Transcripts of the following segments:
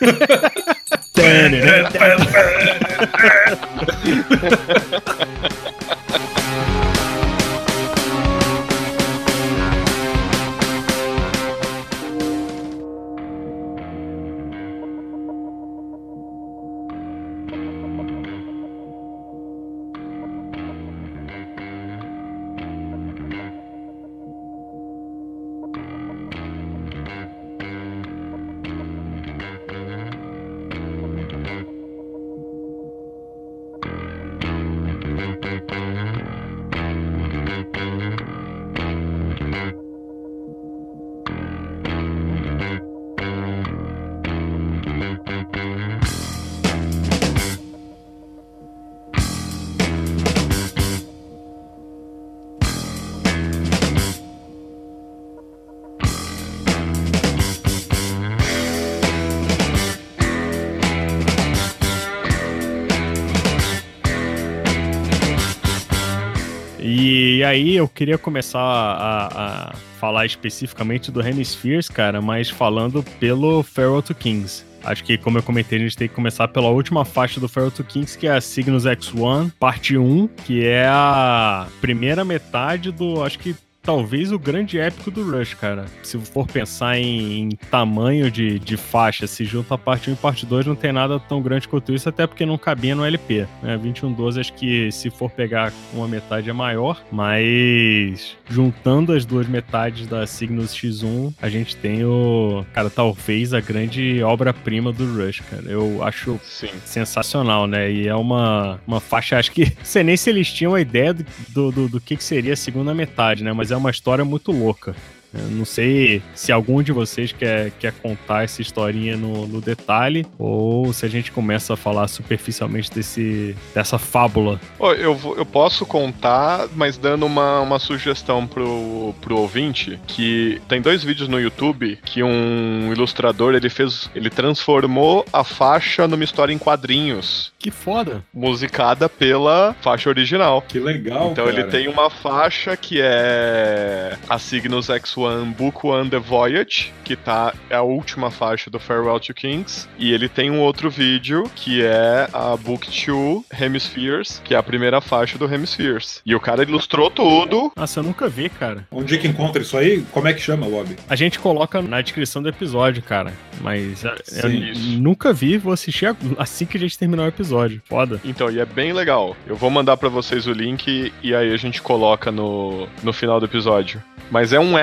E aí eu queria começar a, a falar especificamente do Hemispheres, cara, mas falando pelo Feral to Kings. Acho que, como eu comentei, a gente tem que começar pela última faixa do Feral to Kings, que é a Cygnus X1, parte 1, que é a primeira metade do, acho que talvez o grande épico do Rush, cara. Se for pensar em, em tamanho de, de faixa, se junta a parte 1 e parte 2, não tem nada tão grande quanto isso, até porque não cabia no LP. Né? 2112, acho que se for pegar uma metade é maior, mas juntando as duas metades da Cygnus X1, a gente tem o, cara, talvez a grande obra-prima do Rush, cara. Eu acho Sim. sensacional, né? E é uma, uma faixa, acho que, sei nem se eles tinham a ideia do, do, do que, que seria a segunda metade, né? Mas é uma história muito louca. Eu não sei se algum de vocês quer, quer contar essa historinha no, no, detalhe ou se a gente começa a falar superficialmente desse, dessa fábula. Oh, eu, eu posso contar, mas dando uma, uma sugestão pro, pro ouvinte, que tem dois vídeos no YouTube que um ilustrador, ele fez, ele transformou a faixa numa história em quadrinhos. Que foda! Musicada pela faixa original. Que legal, Então cara. ele tem uma faixa que é a Cygnus X One Book One The Voyage, que tá é a última faixa do Farewell to Kings, e ele tem um outro vídeo que é a Book 2 Hemispheres, que é a primeira faixa do Hemispheres. E o cara ilustrou tudo. Nossa, eu nunca vi, cara. Onde é que encontra isso aí? Como é que chama, Bob? A gente coloca na descrição do episódio, cara. Mas Sim, eu isso. nunca vi, vou assistir assim que a gente terminar o episódio. Foda. Então, e é bem legal. Eu vou mandar para vocês o link e aí a gente coloca no, no final do episódio. Mas é um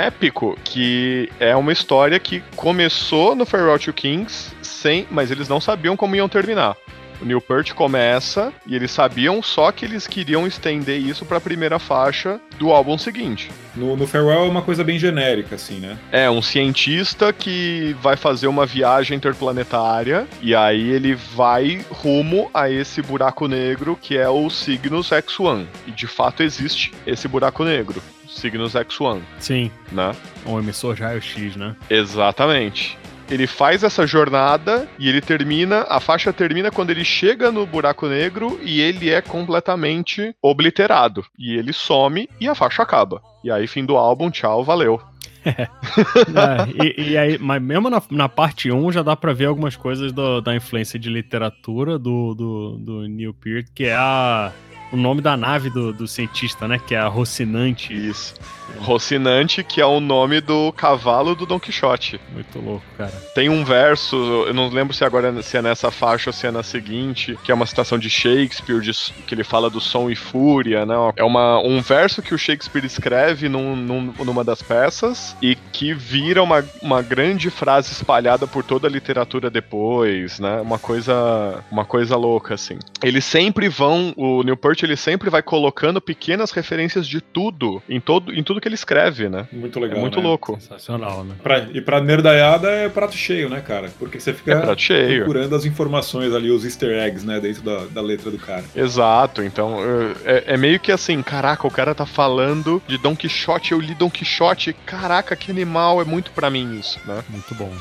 que é uma história que começou no Farewell to Kings sem, mas eles não sabiam como iam terminar. O Newport começa e eles sabiam só que eles queriam estender isso para a primeira faixa do álbum seguinte. No, no, Farewell é uma coisa bem genérica, assim, né? É, um cientista que vai fazer uma viagem interplanetária e aí ele vai rumo a esse buraco negro que é o Cygnus X1. E de fato existe esse buraco negro. Cygnus X1. Sim. Né? Um emissor raio-x, né? Exatamente ele faz essa jornada e ele termina, a faixa termina quando ele chega no buraco negro e ele é completamente obliterado. E ele some e a faixa acaba. E aí, fim do álbum, tchau, valeu. é, e, e, aí, mas mesmo na, na parte 1 já dá pra ver algumas coisas do, da influência de literatura do, do, do Neil Peart, que é a, o nome da nave do, do cientista, né? Que é a Rocinante. Isso. Rocinante, que é o nome do cavalo do Don Quixote. Muito louco, cara. Tem um verso, eu não lembro se agora se é nessa faixa ou se é na seguinte, que é uma citação de Shakespeare, de, que ele fala do som e fúria, né? É uma, um verso que o Shakespeare escreve num, num, numa das peças e que vira uma, uma grande frase espalhada por toda a literatura depois, né? Uma coisa, uma coisa louca, assim. Eles sempre vão, o Newport, ele sempre vai colocando pequenas referências de tudo, em todo, em tudo que ele escreve, né? Muito legal. É muito né? louco. Sensacional, né? Pra, e pra nerdaiada é prato cheio, né, cara? Porque você fica é procurando as informações ali, os easter eggs, né, dentro da, da letra do cara. Exato, então é, é, meio que assim, caraca, o cara tá falando de Don Quixote, eu li Don Quixote, caraca, que animal, é muito para mim isso, né? Muito bom.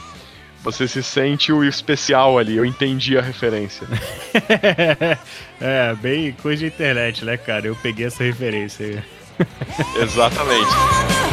Você se sente o especial ali, eu entendi a referência. é, bem coisa de internet, né, cara? Eu peguei essa referência aí. Exatamente.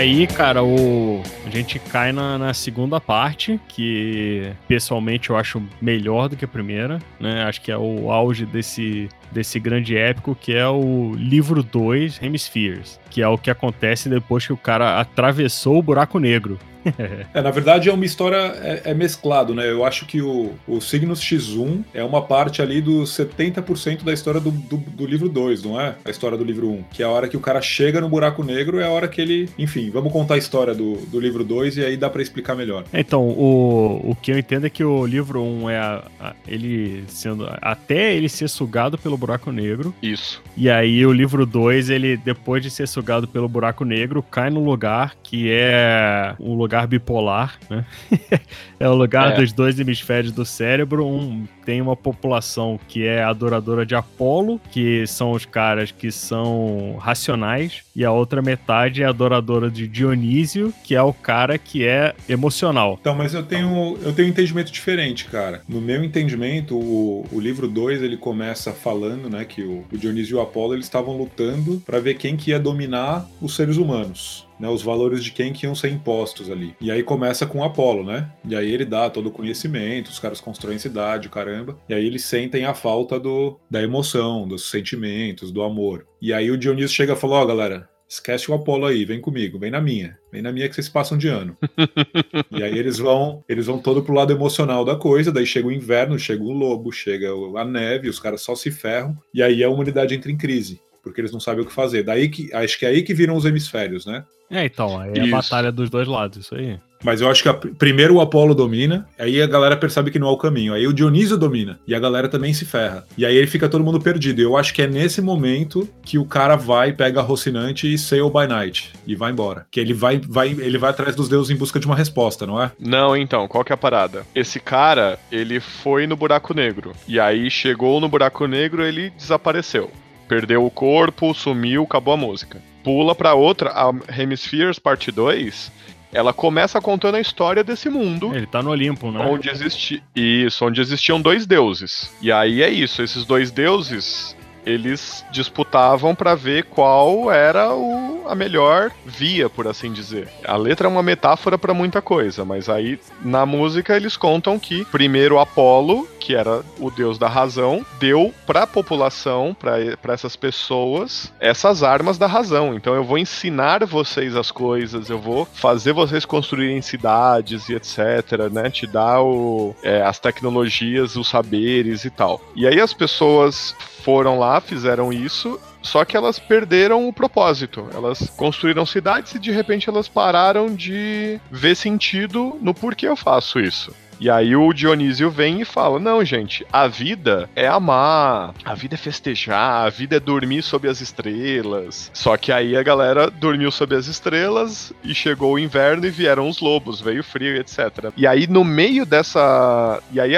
Aí, cara, o... a gente cai na, na, segunda parte, que pessoalmente eu acho melhor do que a primeira, né? Acho que é o auge desse, desse grande épico, que é o livro 2, Hemispheres, que é o que acontece depois que o cara atravessou o buraco negro. é, na verdade é uma história é, é, mesclado, né? Eu acho que o, o Signos X1 é uma parte ali dos 70% da história do, do, do livro 2, não é? A história do livro 1. Que é a hora que o cara chega no buraco negro, é a hora que ele. Enfim, vamos contar a história do, do livro 2 e aí dá para explicar melhor. Então, o, o que eu entendo é que o livro 1 é a, a, ele sendo. Até ele ser sugado pelo buraco negro. Isso. E aí o livro 2, ele, depois de ser sugado pelo buraco negro, cai no lugar que é um lugar lugar bipolar, né? é o lugar é. dos dois hemisférios do cérebro. Um tem uma população que é adoradora de Apolo, que são os caras que são racionais, e a outra metade é adoradora de Dionísio, que é o cara que é emocional. Então, mas eu tenho, eu tenho um entendimento diferente, cara. No meu entendimento, o, o livro 2 ele começa falando, né, que o, o Dionísio e o Apolo eles estavam lutando para ver quem que ia dominar os seres humanos né, os valores de quem que iam ser impostos ali. E aí começa com Apolo, né? E aí ele dá todo o conhecimento, os caras constroem cidade, o caramba. E aí eles sentem a falta do, da emoção, dos sentimentos, do amor. E aí o Dionísio chega e fala: Ó, oh, galera, esquece o Apolo aí, vem comigo, vem na minha. Vem na minha que vocês passam de ano. e aí eles vão, eles vão todo pro lado emocional da coisa, daí chega o inverno, chega o lobo, chega a neve, os caras só se ferram, e aí a humanidade entra em crise porque eles não sabem o que fazer. Daí que acho que é aí que viram os hemisférios, né? É, então, é a batalha dos dois lados, isso aí. Mas eu acho que a, primeiro o Apolo domina, aí a galera percebe que não é o caminho. Aí o Dionísio domina, e a galera também se ferra. E aí ele fica todo mundo perdido. Eu acho que é nesse momento que o cara vai, pega a Rocinante e sail by night. E vai embora. Que ele vai, vai, ele vai atrás dos deuses em busca de uma resposta, não é? Não, então, qual que é a parada? Esse cara, ele foi no buraco negro. E aí chegou no buraco negro, ele desapareceu perdeu o corpo, sumiu, acabou a música. Pula pra outra, a Hemispheres Parte 2, ela começa contando a história desse mundo. Ele tá no Olimpo, né? Onde existi... Isso, onde existiam dois deuses. E aí é isso, esses dois deuses, eles disputavam para ver qual era o, a melhor via, por assim dizer. A letra é uma metáfora para muita coisa, mas aí na música eles contam que primeiro Apolo, que era o deus da razão, deu para a população, para essas pessoas, essas armas da razão. Então eu vou ensinar vocês as coisas, eu vou fazer vocês construírem cidades e etc, né? Te dar o, é, as tecnologias, os saberes e tal. E aí as pessoas foram lá, fizeram isso, só que elas perderam o propósito. Elas construíram cidades e de repente elas pararam de ver sentido no porquê eu faço isso. E aí o Dionísio vem e fala: Não, gente, a vida é amar, a vida é festejar, a vida é dormir sob as estrelas. Só que aí a galera dormiu sob as estrelas e chegou o inverno e vieram os lobos, veio frio, etc. E aí no meio dessa. E aí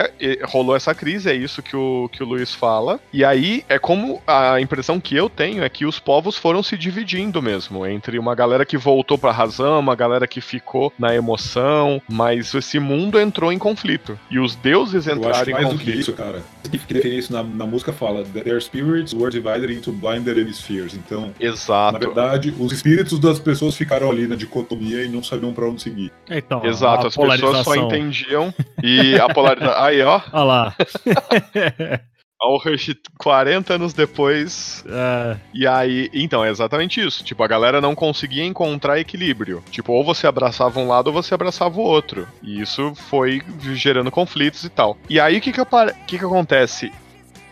rolou essa crise, é isso que o, que o Luiz fala. E aí é como a impressão que eu tenho é que os povos foram se dividindo mesmo entre uma galera que voltou pra razão, uma galera que ficou na emoção, mas esse mundo entrou em conflito. E os deuses entraram em conflito. Do que isso, cara. Que definir isso na, na música fala: Their spirits were divided into blinded hemispheres. Então, Exato. na verdade, os espíritos das pessoas ficaram ali na dicotomia e não sabiam para onde seguir. Então, Exato, as pessoas só entendiam e a polarização. Aí, ó. Olha lá. Alhurst 40 anos depois. É. E aí, então, é exatamente isso. Tipo, a galera não conseguia encontrar equilíbrio. Tipo, ou você abraçava um lado ou você abraçava o outro. E isso foi gerando conflitos e tal. E aí, o que que, que que acontece?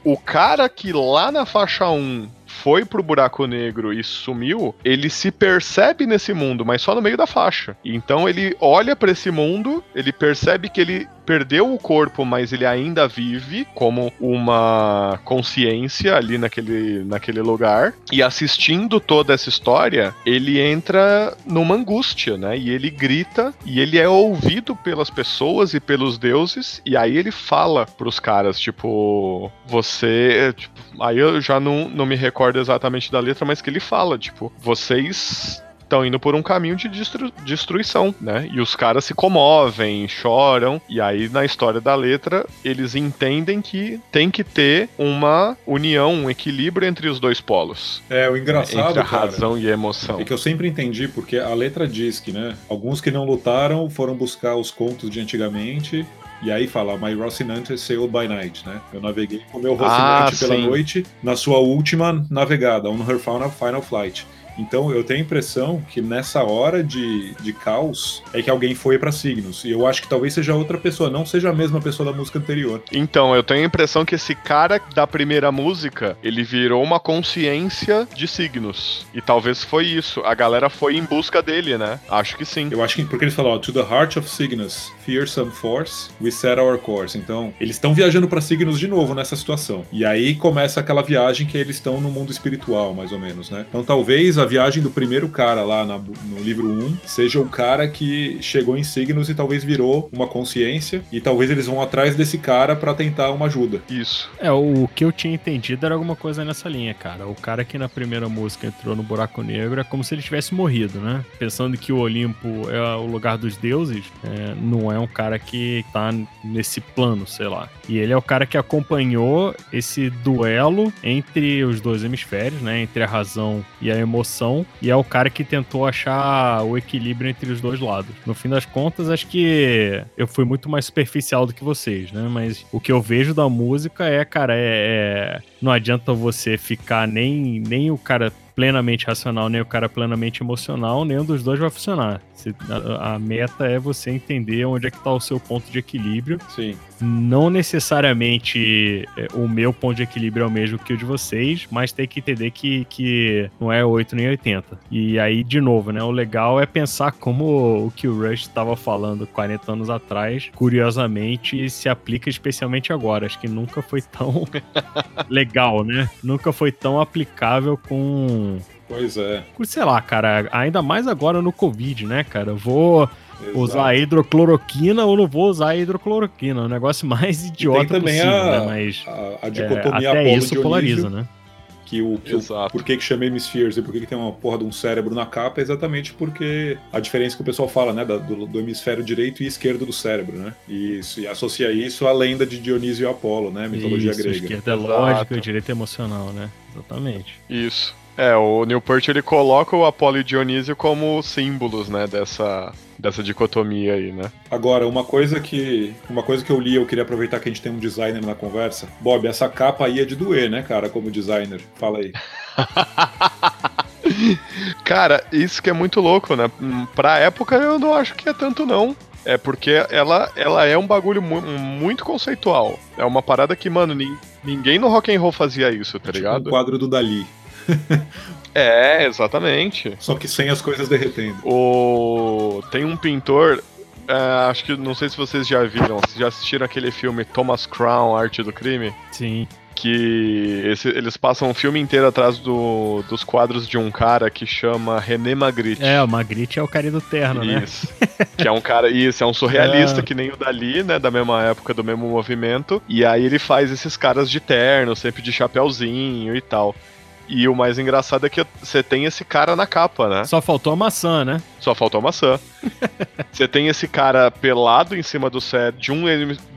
O cara que lá na faixa 1 foi pro buraco negro e sumiu, ele se percebe nesse mundo, mas só no meio da faixa. Então ele olha para esse mundo, ele percebe que ele perdeu o corpo, mas ele ainda vive como uma consciência ali naquele, naquele lugar. E assistindo toda essa história, ele entra numa angústia, né? E ele grita e ele é ouvido pelas pessoas e pelos deuses. E aí ele fala pros caras, tipo, você. Tipo, aí eu já não, não me recordo exatamente da letra, mas que ele fala, tipo, vocês estão indo por um caminho de destru destruição, né? E os caras se comovem, choram, e aí na história da letra eles entendem que tem que ter uma união, um equilíbrio entre os dois polos. É, o engraçado, Entre a cara, razão e a emoção. É que eu sempre entendi, porque a letra diz que, né, alguns que não lutaram foram buscar os contos de antigamente, e aí fala, My Rocinante sailed by night, né? Eu naveguei com o meu Rocinante Ah, pela sim. noite na sua última navegada, on her final, final flight. Então eu tenho a impressão que nessa hora de, de caos é que alguém foi pra Signos. E eu acho que talvez seja outra pessoa, não seja a mesma pessoa da música anterior. Então, eu tenho a impressão que esse cara da primeira música, ele virou uma consciência de signos. E talvez foi isso. A galera foi em busca dele, né? Acho que sim. Eu acho que porque ele falou, to the heart of Cygnus, fearsome force, we set our course. Então, eles estão viajando pra Cygnus de novo nessa situação. E aí começa aquela viagem que eles estão no mundo espiritual, mais ou menos, né? Então, talvez a viagem do primeiro cara lá na- no livro 1 seja o cara que chegou em Cygnus e talvez virou uma consciência e talvez eles vão atrás desse cara pra tentar uma ajuda. Isso. É, o que eu tinha entendido era alguma coisa nessa linha, cara. O cara que na primeira música entrou no buraco negro é como se ele tivesse morrido, né? Pensando que o Olimpo é o lugar dos deuses, é, não é um cara que tá nesse plano, sei lá. E ele é o cara que acompanhou esse duelo entre os dois hemisférios, né? Entre a razão e a emoção. E é o cara que tentou achar o equilíbrio entre os dois lados. No fim das contas, acho que eu fui muito mais superficial do que vocês, né? Mas o que eu vejo da música é, cara, é. é- Não adianta você ficar nem, nem o cara plenamente racional, nem o cara plenamente emocional, nenhum dos dois vai funcionar. A, a meta é você entender onde é que tá o seu ponto de equilíbrio Sim. não necessariamente é, o meu ponto de equilíbrio é o mesmo que o de vocês, mas tem que entender que, que não é 8 nem 80. E aí, de novo, né? O legal é pensar como o que o Rush estava falando 40 anos atrás, curiosamente, se aplica especialmente agora. Acho que nunca foi tão legal, né? Nunca foi tão aplicável com. Pois é. Sei lá, cara, ainda mais agora no Covid, né, cara? Eu vou Exato. usar a hidrocloroquina ou não vou usar a hidrocloroquina. É o negócio mais idiota também possível, a- né? Mas A, a é, dicotomia até Apolo isso Dionísio, polariza, né? que o, que o Exato. por que, que chama Hemispheres e por que, que tem uma porra de um cérebro na capa é exatamente porque a diferença que o pessoal fala, né, do, do hemisfério direito e esquerdo do cérebro, né? E, isso, e associa isso à lenda de Dionísio e Apolo, né? Mitologia Isso, grega. esquerda é lógica e o direito é emocional, né? Exatamente. Isso. É, o Newport ele coloca o Apolo e Dionísio como símbolos, né, dessa, dessa dicotomia aí, né? Agora, uma coisa que uma coisa que eu li, eu queria aproveitar que a gente tem um designer na conversa. Bob, essa capa aí é de doer, né, cara, como designer. Fala aí. Cara, isso que é muito louco, né? Pra época eu não acho que é tanto não. É porque ela, ela é um bagulho mu- muito conceitual. É uma parada que, mano, nin- ninguém no rock and roll fazia isso, tá Tipo ligado? um quadro do Dali, É, exatamente. só que sem as coisas derretendo. O... Tem um pintor, é, acho que não sei se vocês já viram, vocês já assistiram aquele filme Thomas Crown, Arte do Crime? Sim. Que esse- eles passam o filme inteiro atrás do- dos quadros de um cara que chama René Magritte. É, o Magritte é o cara do terno, né? Isso. que é um cara, isso, é um surrealista É. que nem o Dali, né? Da mesma época, do mesmo movimento. E aí ele faz esses caras de terno, sempre de chapéuzinho e tal. E o mais engraçado é que você tem esse cara na capa, né? Só faltou a maçã, né? Só faltou a maçã. Você tem esse cara pelado em cima do cérebro, de um,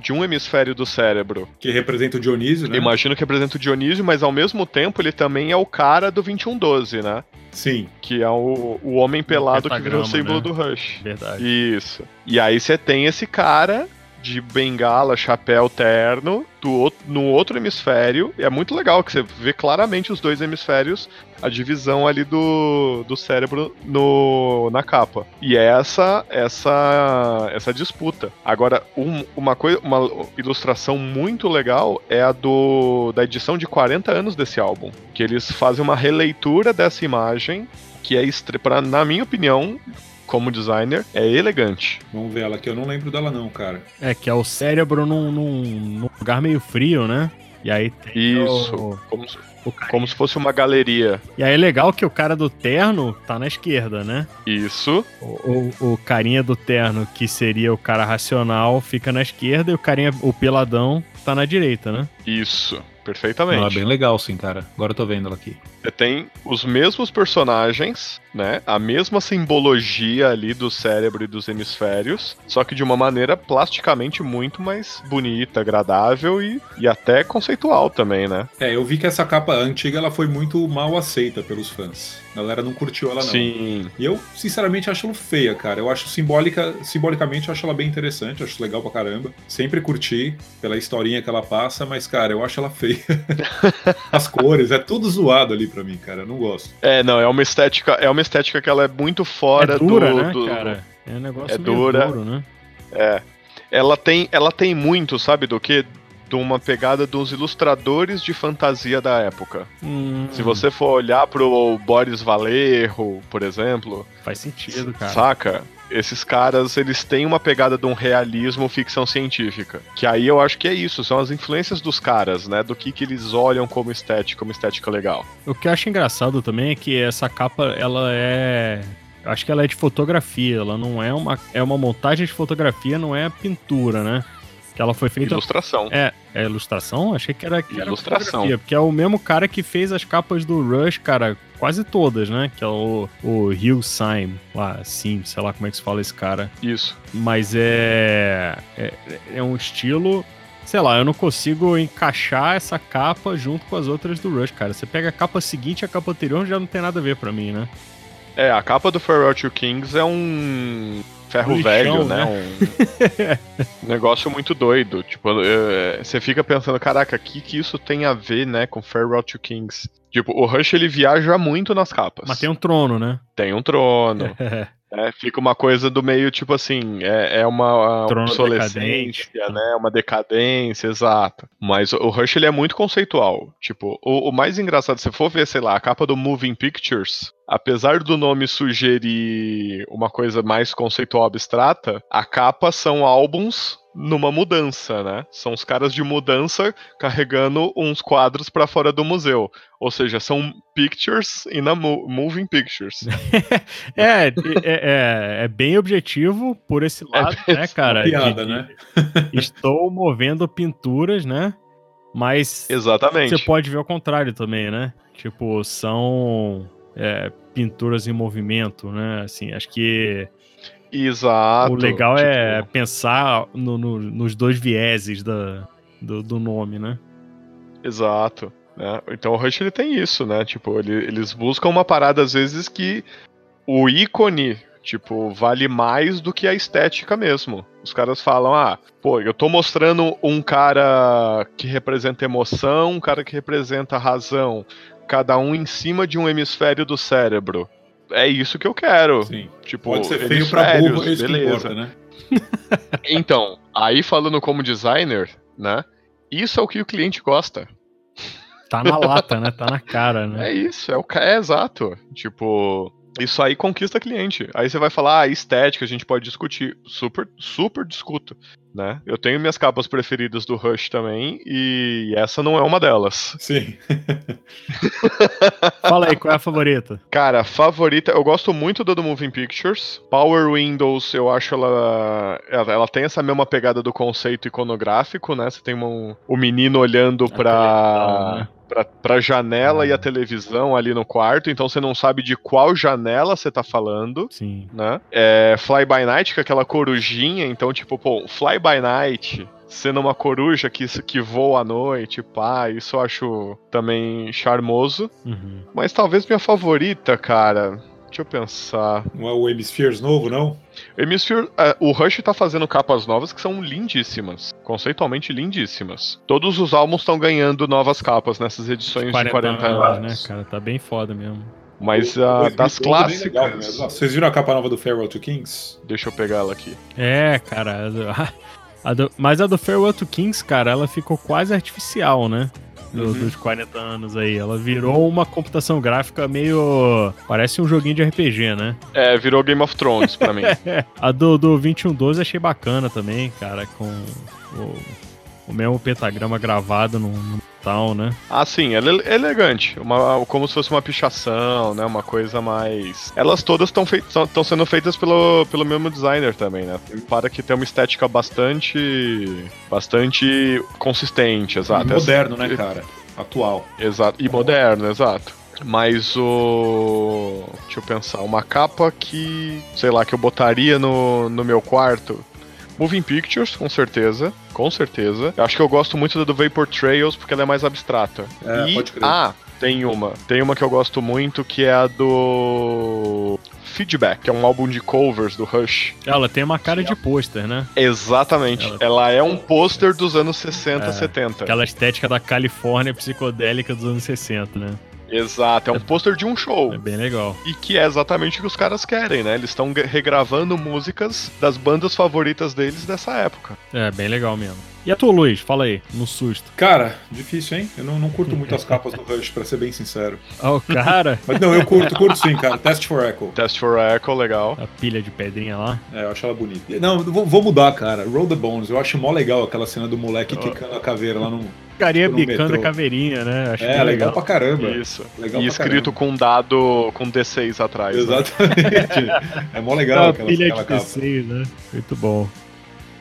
de um hemisfério do cérebro. Que representa o Dionísio, né? Imagino que representa o Dionísio, mas ao mesmo tempo ele também é o cara do 2112, né? Sim. Que é o, o homem pelado que virou o símbolo né? do Rush. Verdade. Isso. E aí você tem esse cara de bengala, chapéu, terno, do, no outro hemisfério. E é muito legal que você vê claramente os dois hemisférios, a divisão ali do, do cérebro no, na capa. E é essa essa essa disputa. Agora, um- uma coisa, uma ilustração muito legal é a do da edição de 40 anos desse álbum, que eles fazem uma releitura dessa imagem que é pra, na minha opinião, como designer, é elegante. Vamos ver ela aqui. Eu não lembro dela, não, cara. É, que é o cérebro num, num- num lugar meio frio, né? E aí tem Isso. o, Como se, o cara- como se fosse uma galeria. E aí é legal que o cara do terno tá na esquerda, né? Isso. O, o, o carinha do terno, que seria o cara racional, fica na esquerda e o carinha, o peladão, tá na direita, né? Isso. perfeitamente. Ela é bem legal, sim, cara. Agora eu tô vendo ela aqui. Você tem os mesmos personagens, né? A mesma simbologia ali do cérebro e dos hemisférios, só que de uma maneira plasticamente muito mais bonita, agradável e, e até conceitual também, né? É, eu vi que essa capa antiga ela foi muito mal aceita pelos fãs. A galera não curtiu ela, não. Sim. E eu, sinceramente, acho ela feia, cara. Eu acho simbólica, simbolicamente, eu acho ela bem interessante, eu acho legal pra caramba. Sempre curti pela historinha que ela passa, mas, cara, eu acho ela feia. As cores, é tudo zoado ali pra mim, cara. Eu não gosto. É, não, é uma estética, é uma estética que ela é muito fora é dura, do, né, do- cara? É um negócio É meio dura. duro, né? É. Ela tem, ela tem muito, sabe do que? De uma pegada dos ilustradores de fantasia da época. Hum, Se você for olhar pro Boris Valerro, por exemplo, Faz sentido, cara. saca? Esses caras, eles têm uma pegada de um realismo ficção científica. Que aí eu acho que é isso, são as influências dos caras, né? Do que, que eles olham como estética, como estética legal. O que eu acho engraçado também é que essa capa, ela é. Eu acho que ela é de fotografia, ela não é uma. É uma montagem de fotografia, não é pintura, né? Que ela foi feita. Ilustração. É, é ilustração? Achei que era, que Ilustração. Porque é o mesmo cara que fez as capas do Rush, cara, quase todas, né? Que é o, o Hugh Syme, lá, sim, sei lá como é que se fala esse cara. Isso. Mas é, é. É um estilo. Sei lá, eu não consigo encaixar essa capa junto com as outras do Rush, cara. Você pega a capa seguinte e a capa anterior já não tem nada a ver pra mim, né? É, a capa do Farewell to Kings é um ferro Lixão, velho, né? Um negócio muito doido. Tipo, é, você fica pensando, caraca, o que, que isso tem a ver, né, com Farewell to Kings? Tipo, o Rush ele viaja muito nas capas. Mas tem um trono, né? Tem um trono. É, fica uma coisa do meio, tipo assim, é, é uma Trono obsolescência, decadente. né? Uma decadência, exato. Mas o Rush, ele é muito conceitual. Tipo, o, o mais engraçado, se for ver, sei lá, a capa do Moving Pictures, apesar do nome sugerir uma coisa mais conceitual abstrata, a capa são álbuns numa mudança, né? São os caras de mudança carregando uns quadros pra fora do museu. Ou seja, são pictures in a mo- moving pictures. É, é, é, é bem objetivo por esse lado, né, cara? Piada, De- né? Estou movendo pinturas, né? Mas Exatamente. você pode ver ao contrário também, né? Tipo, são é, pinturas em movimento, né? Assim, acho que Exato. o legal tipo, é pensar no- no- nos dois vieses da, do, do nome, né? Exato. né? Então o Rush ele tem isso, né? Tipo, ele- eles buscam uma parada às vezes que o ícone, tipo, vale mais do que a estética mesmo. Os caras falam, ah, pô, eu tô mostrando um cara que representa emoção, um cara que representa razão, cada um em cima de um hemisfério do cérebro. É isso que eu quero. Sim. Tipo, Pode ser feio pra hemisférios, burro, é isso que beleza. importa, né? Então, aí falando como designer, né? Isso é o que o cliente gosta. Tá na lata, né? Tá na cara, né? É isso, é o é exato. Tipo, isso aí conquista cliente. Aí você vai falar, ah, estética, a gente pode discutir. Super, super discuto, né? Eu tenho minhas capas preferidas do Rush também, e essa não é uma delas. Sim. Fala aí, qual é a favorita? Cara, a favorita, eu gosto muito da do Moving Pictures. Power Windows, eu acho ela, ela. ela tem essa mesma pegada do conceito iconográfico, né? Você tem um, o menino olhando pra. televisão, né? Pra, pra janela e a televisão ali no quarto, então você não sabe de qual janela você tá falando. Sim. né? É, Fly by Night, que é aquela corujinha, então, tipo, pô, Fly by Night, sendo uma coruja que, que voa à noite, pá, isso eu acho também charmoso. Uhum. Mas talvez minha favorita, cara. Deixa eu pensar. Não é o Hemispheres novo, não? Hemisphere, é, o Rush tá fazendo capas novas que são lindíssimas. Conceitualmente lindíssimas. Todos os álbuns estão ganhando novas capas nessas edições de 40 anos. né, cara? Tá bem foda mesmo. Mas o das 2012 bem legal clássicas. mesmo. Vocês viram a capa nova do Farewell to Kings? Deixa eu pegar ela aqui. É, cara. a do- a do- mas a do Farewell to Kings, cara, ela ficou quase artificial, né? Do- Uhum. Dos 40 anos aí. Ela virou uma computação gráfica meio. Parece um joguinho de RPG, né? É, virou Game of Thrones pra mim. A do, do 2112 achei bacana também, cara, com o, o mesmo pentagrama gravado no tal, né? Ah, sim, ela é elegante. Uma, como se fosse uma pichação, né? Uma coisa mais. Elas todas estão fei sendo feitas pelo, pelo mesmo designer também, né? Para que tem uma estética bastante. bastante consistente, exato. E moderno, né, cara? Atual. Exato. E moderno, exato. Mas o. Deixa eu pensar, uma capa que. sei lá, que eu botaria no, no meu quarto. Moving Pictures, com certeza. Com certeza. Eu acho que eu gosto muito da do Vapor Trails porque ela é mais abstrata. É, e, pode crer. Ah, tem uma. Tem uma que eu gosto muito que é a do. Feedback, que é um álbum de covers do Rush. Ela tem uma cara de pôster, né? Exatamente. Ela- Ela, é um pôster dos anos 60, É, 70. Aquela estética da Califórnia psicodélica dos anos 60, né? Exato, é um pôster de um show. É bem legal. E que é exatamente o que os caras querem, né? Eles estão regravando músicas das bandas favoritas deles dessa época. É, bem legal mesmo. E a tua, Luiz? Fala aí, no susto. Cara, difícil, hein? Eu não, não curto muito as capas do Rush, pra ser bem sincero. Ah, o cara, Mas não, eu curto, curto sim, cara. Test for Echo. Test for Echo, legal. a pilha de pedrinha lá. É, eu acho ela bonita. Não, vou, vou mudar, cara. Roll the Bones. Eu acho mó legal aquela cena do moleque quicando a caveira lá no. Carinha No bicando a caveirinha, né? Acho É, bem legal. legal. pra caramba. Isso. Legal e escrito caramba. com um dado com D6 atrás. né? Exatamente. É mó legal a aquela, pilha aquela de capa. PC, né? Muito bom.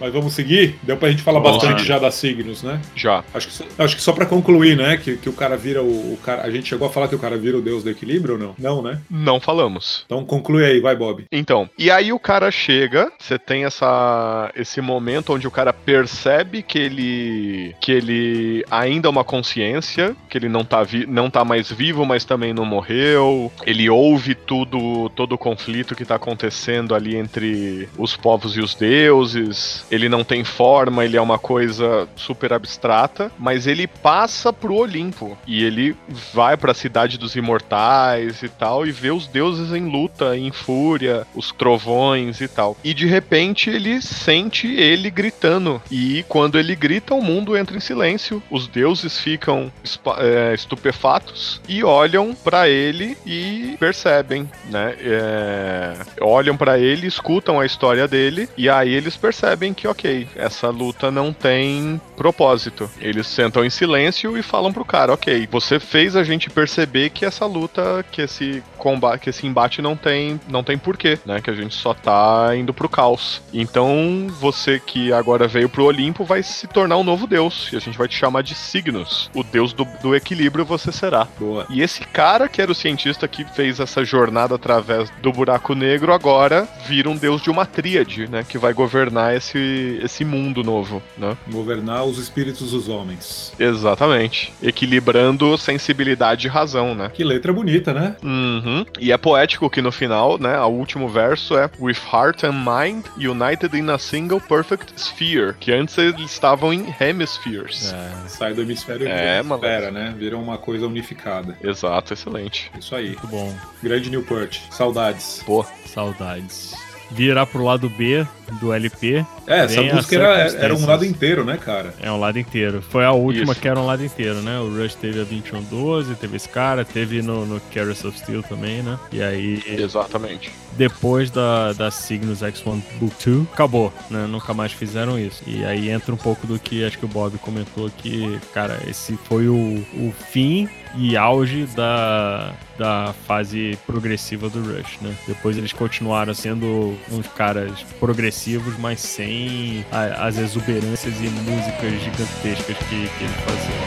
Mas vamos seguir? Deu pra gente falar bastante lá. já das signos, né? Já. Acho que, só, acho que só pra concluir, né? Que, que o cara vira o, o cara. A gente chegou a falar que o cara vira o deus do equilíbrio ou não? Não, né? Não falamos. Então conclui aí, vai, Bob. Então, e aí o cara chega, você tem essa esse momento onde o cara percebe que ele que ele ainda é uma consciência, que ele não tá vi, não tá mais vivo, mas também não morreu. Ele ouve tudo, todo o conflito que tá acontecendo ali entre os povos e os deuses. Ele não tem forma, ele é uma coisa super abstrata, mas ele passa pro Olimpo e ele vai pra cidade dos imortais e tal e vê os deuses em luta, em fúria, os trovões e tal. E de repente ele sente ele gritando. E quando ele grita, o mundo entra em silêncio. Os deuses ficam é, estupefatos e olham pra ele e percebem, né? É, olham pra ele, escutam a história dele e aí eles percebem que, ok, essa luta não tem propósito. Eles sentam em silêncio e falam pro cara, ok, você fez a gente perceber que essa luta, que esse combate, que esse embate não tem, não tem porquê, né? Que a gente só tá indo pro caos. Então, você que agora veio pro Olimpo vai se tornar um novo deus. E a gente vai te chamar de Signos. O deus do, do equilíbrio você será. Boa. E esse cara, que era o cientista que fez essa jornada através do buraco negro, agora vira um deus de uma tríade, né? Que vai governar esse, esse mundo novo, né? Governar os espíritos dos homens. Exatamente. Equilibrando sensibilidade e razão, né? Que letra bonita, né? Uhum. E é poético que no final, né, o último verso é With heart and mind united in a single perfect sphere, que antes eles estavam em hemispheres. É, Sai do hemisfério É, mano. esfera, né? Vira uma coisa unificada. Exato, excelente. Isso aí. muito bom. Grande Newport. Saudades. Pô, Saudades. Virar pro lado B do LP É, essa música era, era um lado inteiro, né, cara? é um lado inteiro. Foi a última Isso. que era um lado inteiro, né? O Rush teve a 2112, teve esse cara, teve no, no Carrots of Steel também, né? E aí, exatamente. depois da, da Cygnus X1 Book 2, acabou, né? Nunca mais fizeram isso. E aí entra um pouco do que acho que o Bob comentou aqui, cara, esse foi o, o fim e auge da, da fase progressiva do Rush, né? Depois eles continuaram sendo uns caras progressivos, mas sem as exuberâncias e músicas gigantescas que, que ele fazia.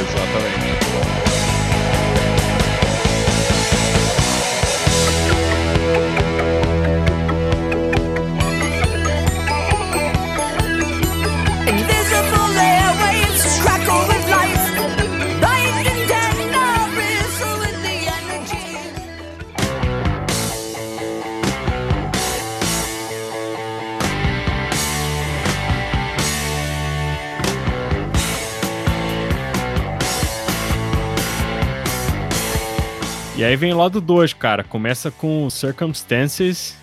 Exatamente. E aí vem o lado 2, cara. Começa com Circumstances,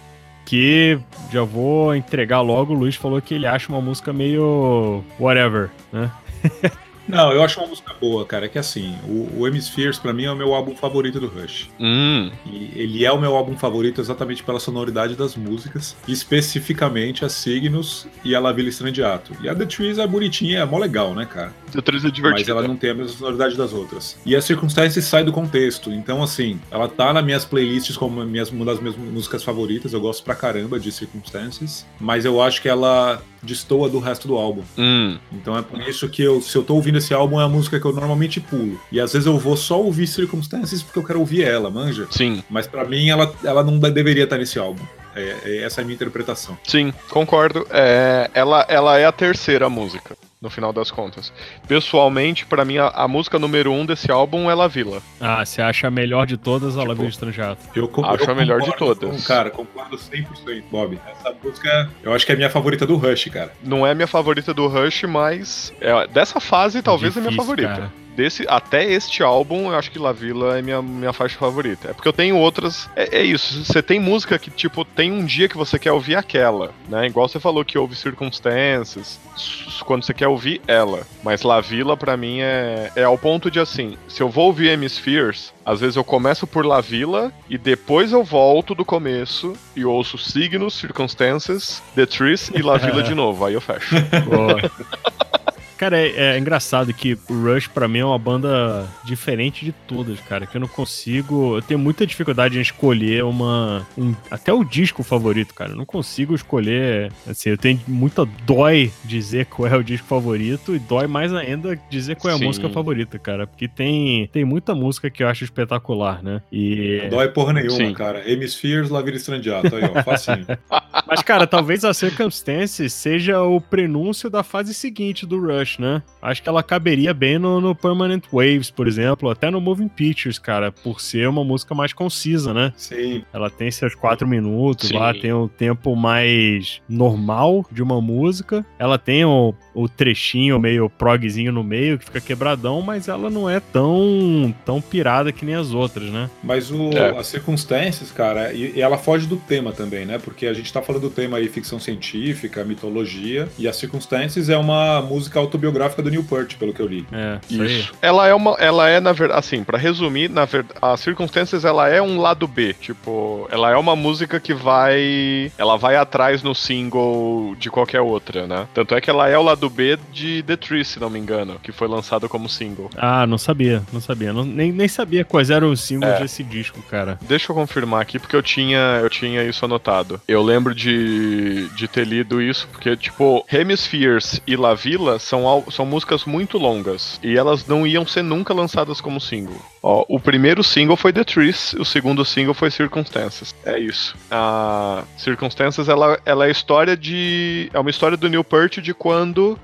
que já vou entregar logo. O Luiz falou que ele acha uma música meio whatever, né? Não, eu acho uma música boa, cara. É que assim, o, o Hemispheres pra mim é o meu álbum favorito do Rush. Hum, E ele é o meu álbum favorito exatamente pela sonoridade das músicas, especificamente a Signos e a La Villa Strandiato. E a The Trees é bonitinha, é mó legal, né, cara? a atriz é Mas divertida. ela não tem a mesma sonoridade das outras. E a Circumstances sai do contexto. Então, assim, ela tá nas minhas playlists como minhas, uma das minhas músicas favoritas. Eu gosto pra caramba de Circumstances. Mas eu acho que ela destoa do resto do álbum. Hum, Então é por isso que eu, se eu tô ouvindo esse álbum, é a música que eu normalmente pulo. E às vezes eu vou só ouvir Circumstances porque eu quero ouvir ela, manja? sim, Mas pra mim ela, ela não deveria estar nesse álbum. É, é- essa é a minha interpretação. sim, concordo. É, ela, ela é a terceira música, no final das contas. Pessoalmente, pra mim, a, a música número um desse álbum é La Vila. Ah, você acha a melhor de todas a Tipo, Lavilla Estranjato? Eu, co- Acho eu a melhor de concordo todas. com- cara, concordo 100%, Bob. Essa música eu acho que é a minha favorita do Rush, cara. Não é minha favorita do Rush, mas é, dessa fase talvez é minha Difícil, favorita. cara. Desse, até este álbum, eu acho que La Vila é minha, minha faixa favorita. É porque eu tenho outras. É, é isso, você tem música que, tipo, tem um dia que você quer ouvir aquela, né? Igual você falou que ouve Circumstances, s- quando você quer ouvir ela. Mas La Vila, pra mim, é, é ao ponto de assim: se eu vou ouvir Hemispheres, às vezes eu começo por La Vila e depois eu volto do começo e ouço Signos, Circumstances, The Trees e La Vila de novo. Aí eu fecho. Boa. Cara, é, é engraçado que o Rush pra mim é uma banda diferente de todas, cara. Que eu não consigo. Eu tenho muita dificuldade em escolher uma. um- até o disco favorito, cara. Eu não consigo escolher. Assim, eu tenho muita dói dizer qual é o disco favorito e dói mais ainda dizer qual é a Sim. música favorita, cara. Porque tem, tem muita música que eu acho espetacular, né? E. Não dói porra nenhuma, Sim. cara. Hemispheres, La Villa Strandiato. Aí, ó, facinho. Mas, cara, talvez a Circumstance seja o prenúncio da fase seguinte do Rush, né? Acho que ela caberia bem no, no Permanent Waves, por exemplo, até no Moving Pictures, cara, por ser uma música mais concisa, né? Sim. Ela tem seus quatro minutos Sim. lá, tem o tempo mais normal de uma música. Ela tem o, o trechinho meio progzinho no meio, que fica quebradão, mas ela não é tão, tão pirada que nem as outras, né? Mas o, É. as circunstâncias, cara, e, e ela foge do tema também, né? Porque a gente tá falando do tema aí ficção científica, mitologia, e as circunstâncias é uma música autobiográfica do Newport, pelo que eu li. É, isso. Ela é uma. Ela é, na verdade, assim, pra resumir, na verdade, as circunstâncias ela é um lado B. Tipo, ela é uma música que vai. Ela vai atrás no single de qualquer outra, né? Tanto é que ela é o lado B de The Tree, se não me engano, que foi lançado como single. Ah, não sabia, não sabia. Não- nem, nem sabia quais eram os símbolos É. desse disco, cara. Deixa eu confirmar aqui, porque eu tinha, eu tinha isso anotado. Eu lembro de, de ter lido isso, porque, tipo, Hemispheres e La Villa são, são músicas muito longas. E elas não iam ser nunca lançadas como single. Ó, o primeiro single foi The Trees, o segundo single foi Circumstances. É isso. A Circumstances, ela, ela é a história de. É uma história do Neil Peart de quando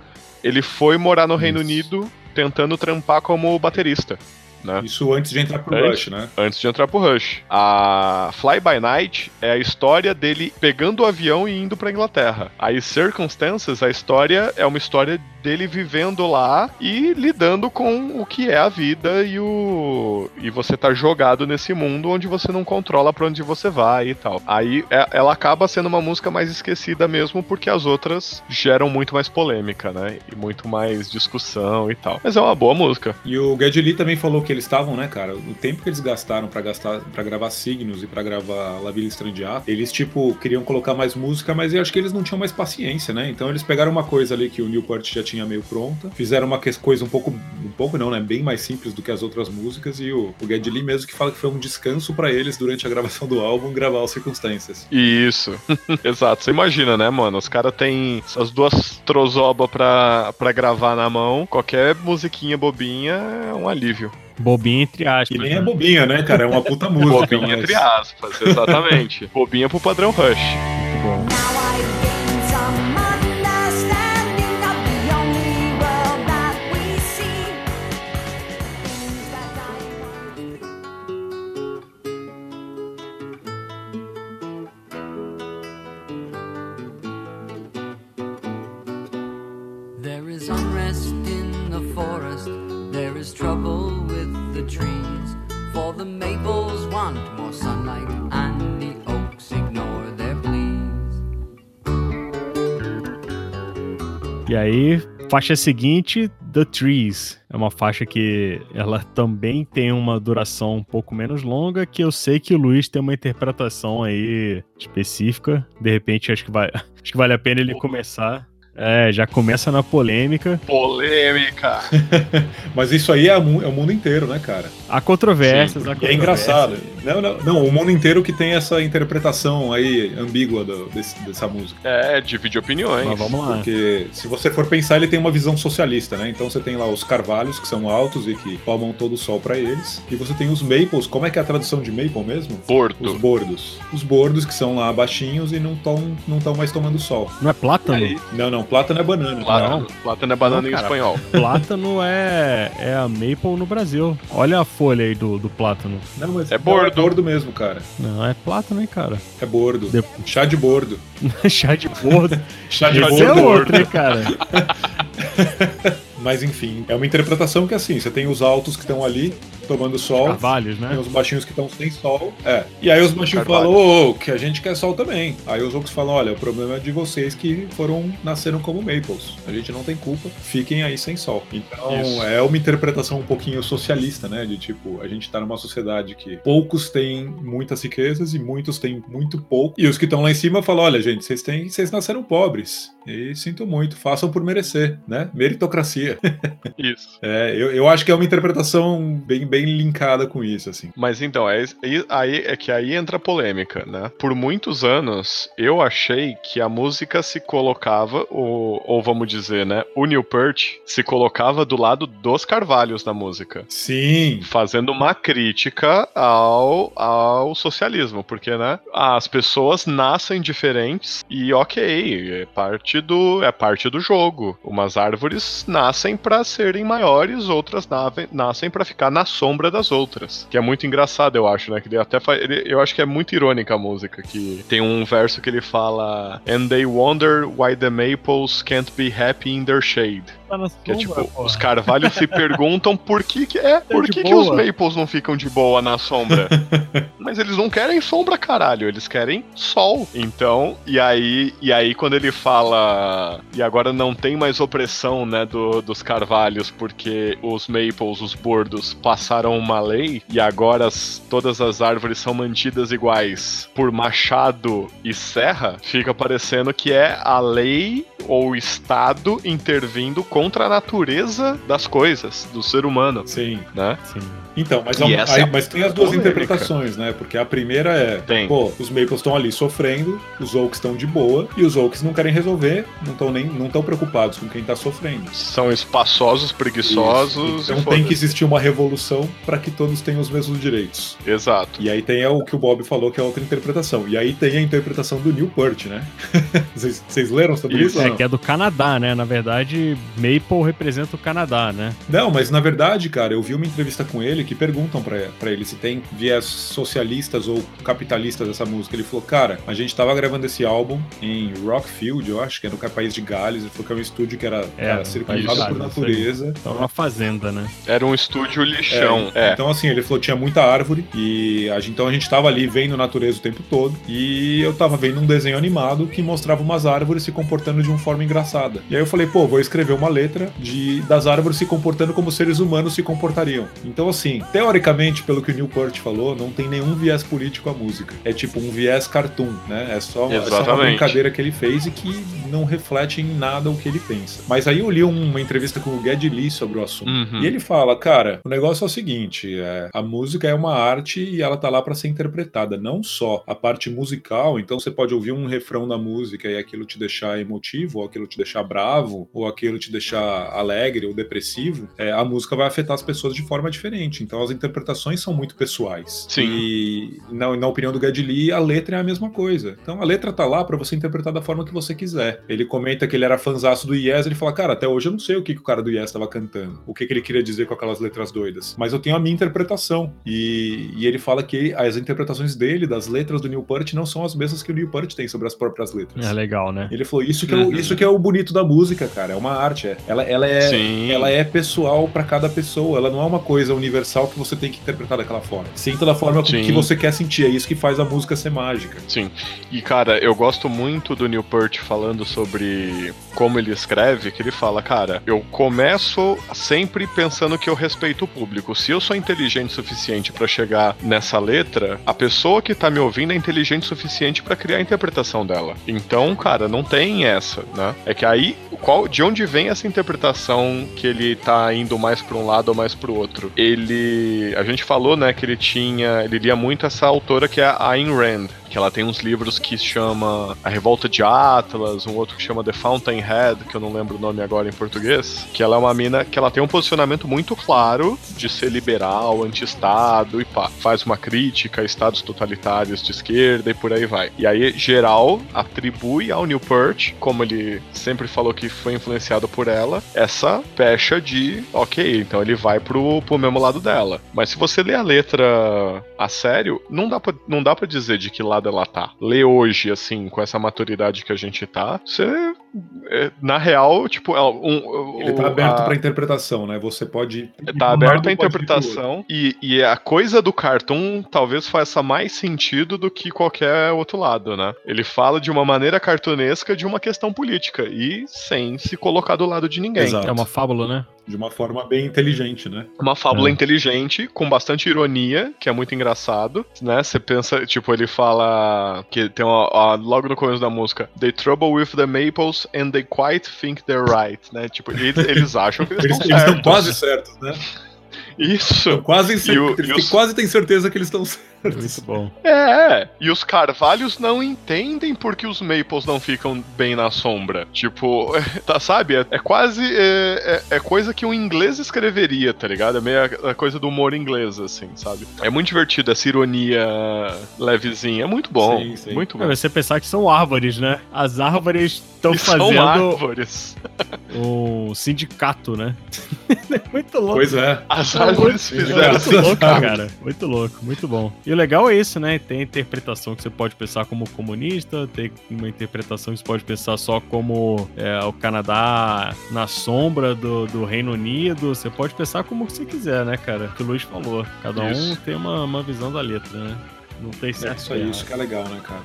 ele foi morar no Reino Isso. Unido tentando trampar como baterista. Né? Isso antes de entrar pro É Rush, né? antes de entrar pro Rush. A Fly By Night é a história dele pegando o avião e indo pra Inglaterra. Aí Circumstances, a história é uma história dele vivendo lá e lidando com o que é a vida e o e você tá jogado nesse mundo onde você não controla pra onde você vai e tal. Aí é- ela acaba sendo uma música mais esquecida mesmo porque as outras geram muito mais polêmica, né? E muito mais discussão e tal. Mas é uma boa música. E o Lee também falou que eles estavam, né, cara? O tempo que eles gastaram pra gastar para gravar Signos e pra gravar La Villa Strandiato, eles tipo queriam colocar mais música, mas eu acho que eles não tinham mais paciência, né? Então eles pegaram uma coisa ali que o Newport já tinha meio pronta, fizeram uma coisa um pouco, um pouco não, né, bem mais simples do que as outras músicas e o, o Geddy Lee mesmo que fala que foi um descanso pra eles durante a gravação do álbum gravar as circunstâncias. Isso, exato. Você imagina, né, mano? Os caras têm essas duas trozobas pra, pra gravar na mão. Qualquer musiquinha bobinha é um alívio. Bobinha entre aspas. E nem né? é bobinha, né, cara? É uma puta música. Bobinha mas- entre aspas, exatamente. bobinha pro padrão Rush. Aí, faixa seguinte, The Trees. É uma faixa que ela também tem uma duração um pouco menos longa, que eu sei que o Luiz tem uma interpretação aí específica. De repente, acho que, vai, acho que vale a pena ele começar. É, já começa na polêmica. Polêmica. Mas isso aí é, é o mundo inteiro, né, cara? Há controvérsias, há E é controvérsias. engraçado. Não, não, não, o mundo inteiro que tem essa interpretação aí ambígua do- desse- dessa música. É, divide opiniões. Mas vamos lá. Porque se você for pensar, ele tem uma visão socialista, né? Então você tem lá os carvalhos, que são altos e que tomam todo o sol pra eles. E você tem os maples, como é que é a tradução de maple mesmo? Os Bordo. bordos. Os bordos que são lá baixinhos e não estão não tão mais tomando sol. Não é plátano? Aí, Não, não, plátano é banana. plátano. Plátano é banana Não, em cara. espanhol. Plátano é, é a maple no Brasil. Olha a folha aí do, do plátano. Não, mas É não, bordo. é bordo mesmo, cara. Não, é plátano, hein, cara? É bordo. De- Chá de bordo. Chá de bordo. Chá de Esse é bordo. outro, hein, cara? Mas enfim, é uma interpretação que é assim, você tem os altos que estão ali tomando sol. Carvalhos, Tem né? os baixinhos que estão sem sol. É. E aí os baixinhos falam, ô, ô, que a gente quer sol também. Aí os outros falam, olha, o problema é de vocês que foram, nasceram como maples. A gente não tem culpa, fiquem aí sem sol. Então Isso. é uma interpretação um pouquinho socialista, né? De tipo, a gente tá numa sociedade que poucos têm muitas riquezas e muitos têm muito pouco. E os que estão lá em cima falam, olha, gente, vocês têm, vocês nasceram pobres. E sinto muito, façam por merecer, né? Meritocracia. Isso. É, eu, eu acho que é uma interpretação bem, bem linkada com isso, assim. Mas então, é, aí- aí, é que aí entra a polêmica, né? Por muitos anos, eu achei que a música se colocava, ou, ou vamos dizer, né? O Neil Peart se colocava do lado dos Carvalhos na música. Sim, Fazendo uma crítica ao, ao socialismo, porque, né? As pessoas nascem diferentes e, ok, é parte do, é parte do jogo. Umas árvores nascem pra serem maiores, outras nascem pra ficar na sombra das outras. Que é muito engraçado, eu acho, né? Que ele até fa- ele- eu acho que é muito irônica a música, que tem um verso que ele fala And they wonder why the maples can't be happy in their shade. Tá na Que é tipo, porra. os carvalhos se perguntam por que, que é, por de que, que os maples não ficam de boa na sombra? Mas eles não querem sombra, caralho, eles querem sol. Então, e aí, e aí quando ele fala e agora não tem mais opressão, né, do, dos carvalhos porque os maples, os bordos passaram uma lei e agora as- todas as árvores são mantidas iguais por machado e serra, fica parecendo que é a lei ou o Estado intervindo contra a natureza das coisas, do ser humano, sim. né? Sim. Então, mas, é uma- essa aí- é a mas tem as duas polêmica. interpretações, né? Porque a primeira é, Tem. pô, os Maples estão ali sofrendo, os Oaks estão de boa, e os Oaks não querem resolver, não estão nem não tão preocupados com quem tá sofrendo. São espaçosos, preguiçosos Isso. Então tem que existir uma revolução para que todos tenham os mesmos direitos. Exato. E aí tem é o que o Bob falou, que é outra interpretação. E aí tem a interpretação do Newport, né? Vocês vocês leram sobre Isso. isso? É que é do Canadá, né? Na verdade, Maple representa o Canadá, né? Não, mas na verdade, cara, eu vi uma entrevista com ele que perguntam pra pra ele se tem viés socialistas ou capitalistas dessa música. Ele falou, cara, a gente tava gravando esse álbum em Rockfield, eu acho que é no país de Gales. Ele falou que é um estúdio que era, É, era circundado por natureza. Então é uma fazenda, né? Era um estúdio lixão. É. Então, assim, ele falou tinha muita árvore e a gente, então a gente tava ali vendo natureza o tempo todo e eu tava vendo um desenho animado que mostrava umas árvores se comportando de uma forma engraçada. E aí eu falei, pô, vou escrever uma letra de das árvores se comportando como seres humanos se comportariam. Então, assim, teoricamente, pelo que o Newport falou, não tem nenhum viés político a música. É tipo um viés cartoon, né? É só, é só uma brincadeira que ele fez e que não reflete em nada o que ele pensa. Mas aí eu li uma entrevista com o Geddy Lee sobre o assunto. Uhum. E ele fala, cara, o negócio é o seguinte: é, a música é uma arte e ela tá lá pra ser interpretada, não só a parte musical. Então você pode ouvir um refrão da música e aquilo te deixar emotivo, ou aquilo te deixar bravo, ou aquilo te deixar alegre ou depressivo. É, a música vai afetar as pessoas de forma diferente. Então as interpretações são muito pessoais. Sim. E na, na opinião do Lee, a letra é a mesma coisa. Então a letra tá lá pra você interpretar da forma que você quiser. Ele comenta que ele era fanzaço do Yes, ele fala, cara, até hoje eu não sei o que, que o cara do Yes tava cantando, o que, que ele queria dizer com aquelas letras doidas. Mas eu tenho a minha interpretação. E, e ele fala que as interpretações dele, das letras do Newport, não são as mesmas que o Newport tem sobre as próprias letras. É legal, né? Ele falou, isso que, é o, Uhum. isso que é o bonito da música, cara. É uma arte. É. Ela, ela, é, Sim. ela é pessoal pra cada pessoa. Ela não é uma coisa passar o que você tem que interpretar daquela forma. Sinta da forma Sim. que você quer sentir. É isso que faz a música ser mágica. Sim. E cara, eu gosto muito do Newport falando sobre como ele escreve, que ele fala, cara, eu começo sempre pensando que eu respeito o público. Se eu sou inteligente o suficiente pra chegar nessa letra, a pessoa que tá me ouvindo é inteligente o suficiente pra criar a interpretação dela. Então, cara, não tem essa, né? É que aí, qual, de onde vem essa interpretação que ele tá indo mais pra um lado ou mais pro outro? Ele, a gente falou, né, que ele tinha, ele lia muito essa autora que é a Ayn Rand, que ela tem uns livros que chama A Revolta de Atlas, um outro que chama The Fountainhead, que eu não lembro o nome agora em português, que ela é uma mina que ela tem um posicionamento muito claro de ser liberal, anti-estado e pá, faz uma crítica a estados totalitários de esquerda e por aí vai. E aí, geral, atribui ao Newport, como ele sempre falou que foi influenciado por ela, essa pecha de, ok, então ele vai pro, pro mesmo lado dela. Mas se você lê a letra a sério, não dá pra, não dá pra dizer de que lado ela tá. Lê hoje, assim, com essa maturidade que a gente tá, você. É, Na real, tipo, ela- um, Ele o- tá aberto a- pra interpretação, né? Você pode. Tá aberto pro interpretação e, e a coisa do cartoon talvez faça mais sentido do que qualquer outro lado, né? Ele fala de uma maneira cartunesca de uma questão política e sem se colocar do lado de ninguém. Exato. É uma fábula, né? De uma forma bem inteligente, né? Uma fábula É. inteligente, com bastante ironia, que é muito engraçado, né? Você pensa, tipo, ele fala que tem uma, a- logo no começo da música, They trouble with the maples and they quite think they're right, né? Tipo, eles, eles acham que eles, Eles estão eles estão quase certos, né? Isso. Quase, o- eles têm os- quase têm certeza que eles estão certos. Muito bom. É, e os carvalhos não entendem porque os maples não ficam bem na sombra. Tipo, tá, sabe? É, é quase. É, é- é coisa que um inglês escreveria, tá ligado? É meio a, a coisa do humor inglês, assim, sabe? É muito divertido essa ironia levezinha. É muito bom. Sim, sim. Muito É, bom. você pensar que são árvores, né? As árvores estão E são fazendo árvores. um sindicato, né? muito louco. Pois é. As árvores fizeram. Muito louco, cara. Muito louco, muito bom. E o legal é isso, né? Tem a interpretação que você pode pensar como comunista, tem uma interpretação que você pode pensar só como é, o Canadá na sombra do, do Reino Unido. Você pode pensar como você quiser, né, cara? O que o Luiz falou. Cada um Isso. tem uma, uma visão da letra, né? Não tem É certo isso aí, errado. isso que é legal, né, cara?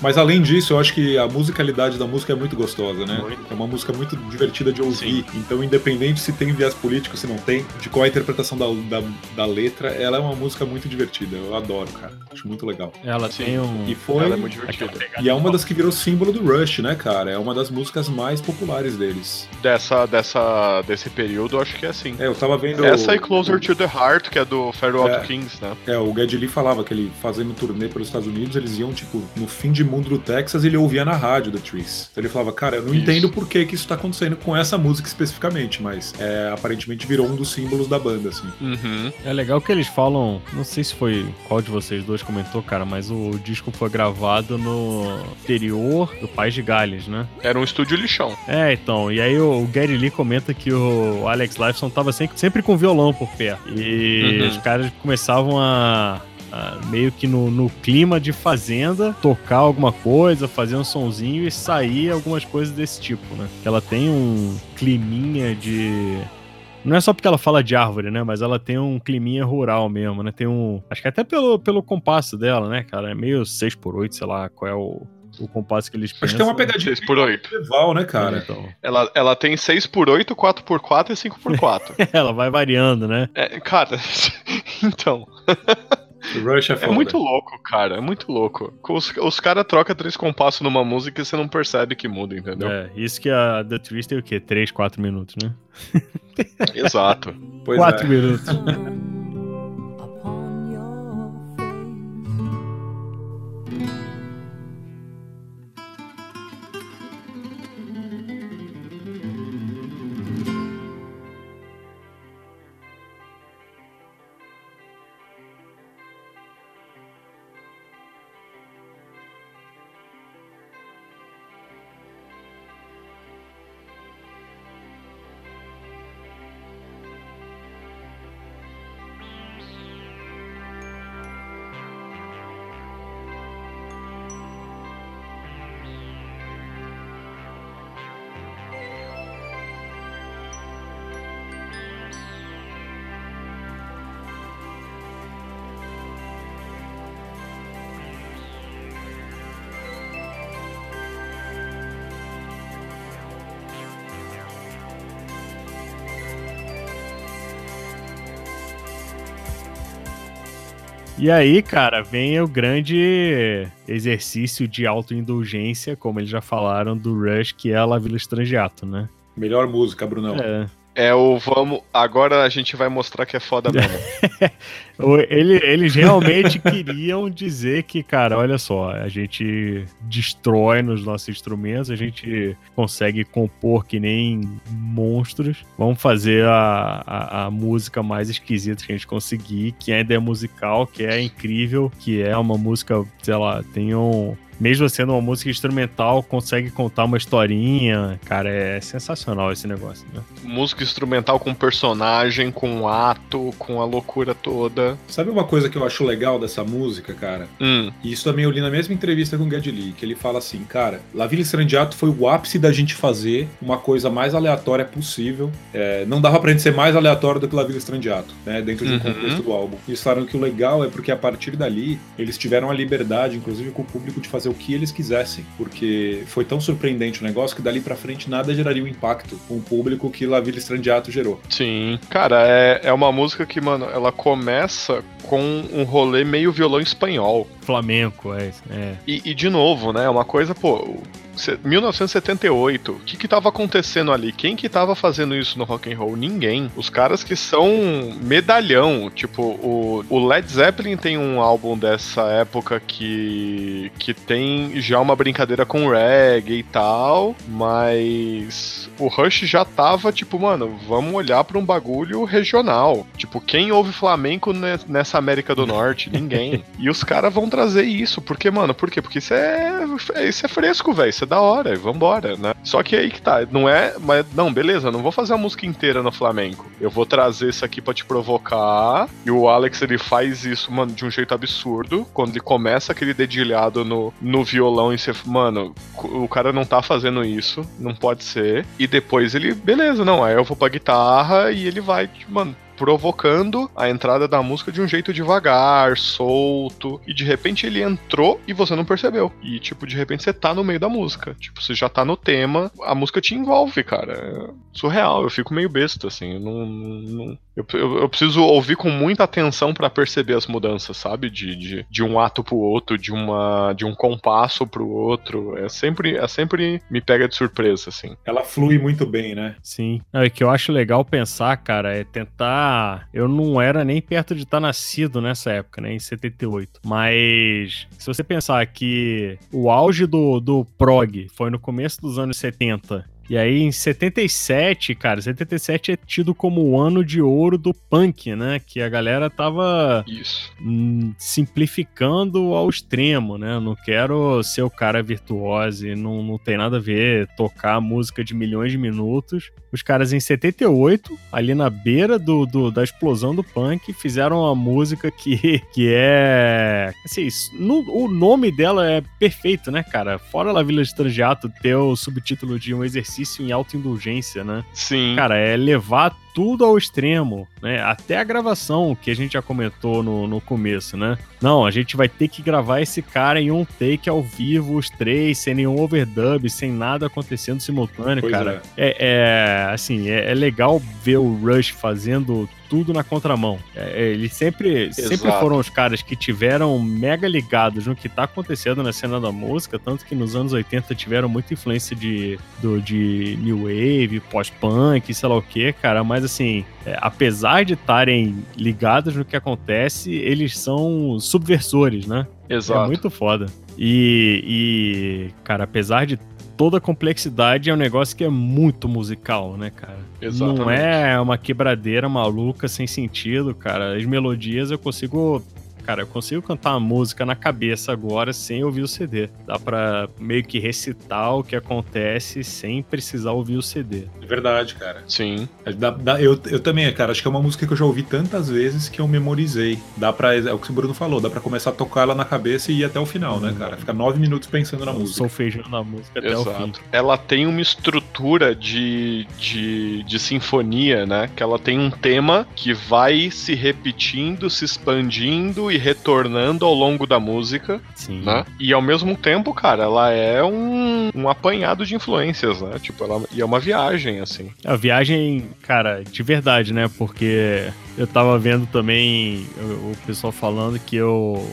Mas além disso, eu acho que a musicalidade da música é muito gostosa, né? Muito. É uma música muito divertida de ouvir. Então, independente se tem viés político, se não tem, de qual é a interpretação da, da, da letra, ela é uma música muito divertida. Eu adoro, cara. Acho muito legal. Ela Sim. tem um. E foi. Ela é muito divertida. E é uma das que virou símbolo do Rush, né, cara? É uma das músicas mais populares deles. Dessa, dessa, desse período, eu acho que é assim. É, eu tava vendo. Essa e Closer to the Heart, que é do Farewell É. to Kings, né? É, o Geddy Lee falava que ele fazendo turnê pelos Estados Unidos, eles iam, tipo, no fim de mundo do Texas, ele ouvia na rádio The Trees. Então ele falava, cara, eu não Isso. entendo por que, que isso tá acontecendo com essa música especificamente, mas é, aparentemente virou um dos símbolos da banda, assim. Uhum. É legal que eles falam. Não sei se foi qual de vocês dois comentou, cara, mas o disco foi gravado no interior do País de Gales, né? Era um estúdio lixão. É, então. E aí o Gary Lee comenta que o Alex Lifeson tava sempre, sempre com violão por perto. E Uhum. os caras começavam a. a meio que no, no clima de fazenda, tocar alguma coisa, fazer um sonzinho e sair algumas coisas desse tipo, né? Que ela tem um climinha de. Não é só porque ela fala de árvore, né? Mas ela tem um climinha rural mesmo, né? Tem um. Acho que até pelo, pelo compasso dela, né, cara? É meio 6x8, sei lá qual é o, o compasso que eles Acho que tem uma pensam. pegadinha 6 por 8 medieval, né, cara? Então, Ela, ela tem 6x8, 4x4 e 5x4. ela vai variando, né? é, cara, então. Rush é É foda. muito louco, cara. É muito louco. Os, os caras trocam três compassos numa música e você não percebe que muda, entendeu? É, isso que a The Twist tem o quê? 3, 4 minutos, né? Exato. Pois 4 é. minutos. E aí, cara, vem o grande exercício de autoindulgência, como eles já falaram, do Rush, que é a La Villa Estrangeato, né? Melhor música, Brunão. É. É o vamos. Agora a gente vai mostrar que é foda mesmo. Ele- eles realmente queriam dizer que, cara, olha só, a gente destrói nos nossos instrumentos, a gente consegue compor que nem monstros. Vamos fazer a, a, a música mais esquisita que a gente conseguir, que ainda é musical, que é incrível, que é uma música, sei lá, tem um. Mesmo sendo uma música instrumental, consegue contar uma historinha. Cara, é sensacional esse negócio, né? Música instrumental com personagem, com ato, com a loucura toda. Sabe uma coisa que eu acho legal dessa música, cara? Hum, E isso também eu li na mesma entrevista com o Geddy Lee, que ele fala assim, cara, La Villa Estrangeato foi o ápice da gente fazer uma coisa mais aleatória possível. É, não dava pra gente ser mais aleatório do que La Villa Estrangeato, né, dentro de um Uhum. contexto do álbum. Eles falaram que o legal é porque a partir dali eles tiveram a liberdade, inclusive com o público, de fazer o que eles quisessem, porque foi tão surpreendente o negócio que dali pra frente nada geraria o impacto com o público que La Villa Estrangeato gerou. sim. Cara, é, é uma música que, mano, ela começa com um rolê meio violão espanhol. Flamenco, é. é. E, e, de novo, né? Uma coisa, pô. Se- 1978, o que que tava acontecendo ali? Quem que tava fazendo isso no rock and roll? Ninguém. Os caras que são medalhão, tipo, o, o Led Zeppelin tem um álbum dessa época que que tem já uma brincadeira com reggae e tal, mas o Rush já tava tipo, mano, vamos olhar pra um bagulho regional. Tipo, quem ouve flamenco ne- nessa América do Norte? Ninguém. e os caras vão trazer isso, porque, mano, por quê? Porque isso é, isso é fresco, velho, isso é da hora, e vambora, né? Só que aí que tá, não é, mas não, beleza, não vou fazer a música inteira no flamenco. Eu vou trazer isso aqui pra te provocar. E o Alex ele faz isso, mano, de um jeito absurdo, quando ele começa aquele dedilhado no, no violão e você, mano, o cara não tá fazendo isso, não pode ser. E depois ele, beleza, não, aí eu vou pra guitarra e ele vai, mano, provocando a entrada da música de um jeito devagar, solto, e de repente ele entrou e você não percebeu. E tipo, de repente você tá no meio da música. Tipo, você já tá no tema, a música te envolve, cara. É surreal, eu fico meio besta, assim. eu Não, não- eu, eu- eu preciso ouvir com muita atenção pra perceber as mudanças, sabe? De, de, de um ato pro outro, de, uma, de um compasso pro outro. É sempre, é sempre me pega de surpresa, assim. Ela flui muito bem, né? Sim. Não, e que eu acho legal pensar, cara, é tentar. Eu não era nem perto de estar nascido nessa época, né? Em 78. Mas se você pensar que o auge do, do prog foi no começo dos anos 70. E aí, em 77, cara, 77 é tido como o ano de ouro do punk, né? Que a galera tava Isso. simplificando ao extremo, né? Não quero ser o cara virtuoso e não, não tem nada a ver tocar música de milhões de minutos. Os caras em 78, ali na beira do, do- da explosão do punk, fizeram uma música que, que é. Assim, no- o nome dela é perfeito, né, cara? Fora La Vila de Trangiato ter o subtítulo de um exercício em autoindulgência, né? Sim. Cara, é levar tudo ao extremo, né? Até a gravação que a gente já comentou no, no começo, né? Não, a gente vai ter que gravar esse cara em um take ao vivo, os três, sem nenhum overdub, sem nada acontecendo simultâneo, Pois cara. É, é, assim, é, é legal ver o Rush fazendo tudo na contramão. É, é, eles sempre, sempre foram os caras que tiveram mega ligados no que tá acontecendo na cena da música, tanto que nos anos 80 tiveram muita influência de, do, de New Wave, pós-punk, sei lá o que, cara, mas assim, é, apesar de estarem ligados no que acontece, eles são subversores, né? Exato. É muito foda. E, e, cara, apesar de toda a complexidade, é um negócio que é muito musical, né, cara? Exatamente. Não é uma quebradeira maluca sem sentido, cara. As melodias eu consigo. Cara, eu consigo cantar uma música na cabeça agora sem ouvir o CD. Dá pra meio que recitar o que acontece sem precisar ouvir o CD. É verdade, cara. Sim. Dá- dá- eu, eu também, cara, acho que é uma música que eu já ouvi tantas vezes que eu memorizei. Dá pra. É o que o Bruno falou, dá pra começar a tocar ela na cabeça e ir até o final, né, cara? Fica nove minutos pensando na Eu música. solfejando a música até o fim. Exato. Ela tem uma estrutura de, de, de sinfonia, né? Que ela tem um tema que vai se repetindo, se expandindo e retornando ao longo da música, Sim. né? E ao mesmo tempo, cara, ela é um, um apanhado de influências, né? Tipo, ela e é uma viagem, assim. A viagem, cara, de verdade, né? Porque eu tava vendo também o, o pessoal falando que eu,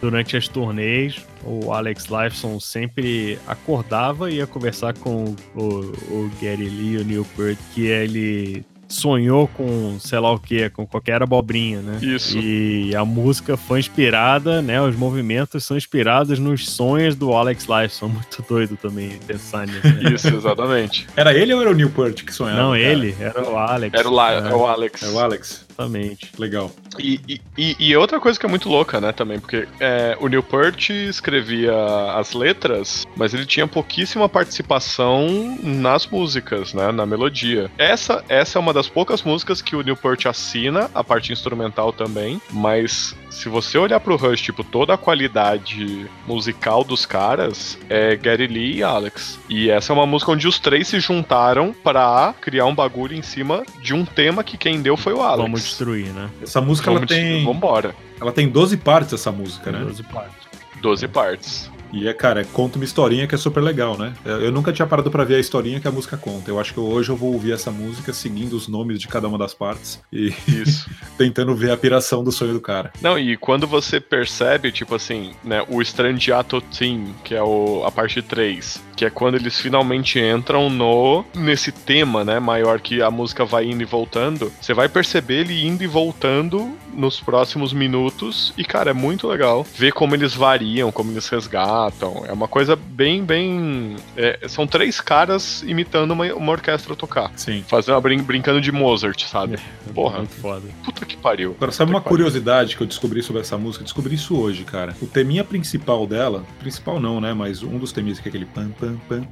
durante as turnês, o Alex Lifeson sempre acordava e ia conversar com o, o Gary Lee e o Neil Peart, que ele sonhou com, sei lá o que, com qualquer abobrinha, né? Isso. E a música foi inspirada, né? Os movimentos são inspirados nos sonhos do Alex Lifeson. Muito doido também pensar nisso. Né? Isso, exatamente. Era ele ou era o Newport que sonhava? Não, cara? ele, era o Alex. Era o, La É, é o Alex. É o Alex. Exatamente. Legal. E, e- e, e outra coisa que é muito louca, né, também, porque é, o Newport escrevia as letras, mas ele tinha pouquíssima participação nas músicas, né, na melodia. Essa, essa é uma das poucas músicas que o Newport assina, a parte instrumental também, mas se você olhar pro Rush, tipo, toda a qualidade musical dos caras é Gary Lee e Alex. E essa é uma música onde os três se juntaram pra criar um bagulho em cima de um tema que quem deu foi o Alex. Vamos destruir, né? Essa música ela Vamos, tem, Vambora. ela tem 12 partes, essa música, né? 12 partes. 12 partes. E é, cara, conta uma historinha que é super legal, né? Eu nunca tinha parado pra ver a historinha que a música conta. Eu acho que hoje eu vou ouvir essa música seguindo os nomes de cada uma das partes e Isso. tentando ver a piração do sonho do cara. Não, e quando você percebe, tipo assim, né, o Strangiato Team, que é o, a parte 3, que é quando eles finalmente entram no nesse tema, né, maior que a música vai indo e voltando, você vai perceber ele indo e voltando nos próximos minutos e, cara, é muito legal ver como eles variam, como eles resgatam. É uma coisa bem, bem... é, são três caras imitando uma, uma orquestra tocar. Sim. Fazendo uma brin brincando de Mozart, sabe? Porra. Muito foda. Puta que pariu. Agora, sabe uma que curiosidade que eu descobri sobre essa música? Descobri isso hoje, cara. O teminha principal dela, principal não, né? Mas um dos teminhas que é aquele pam pam pam.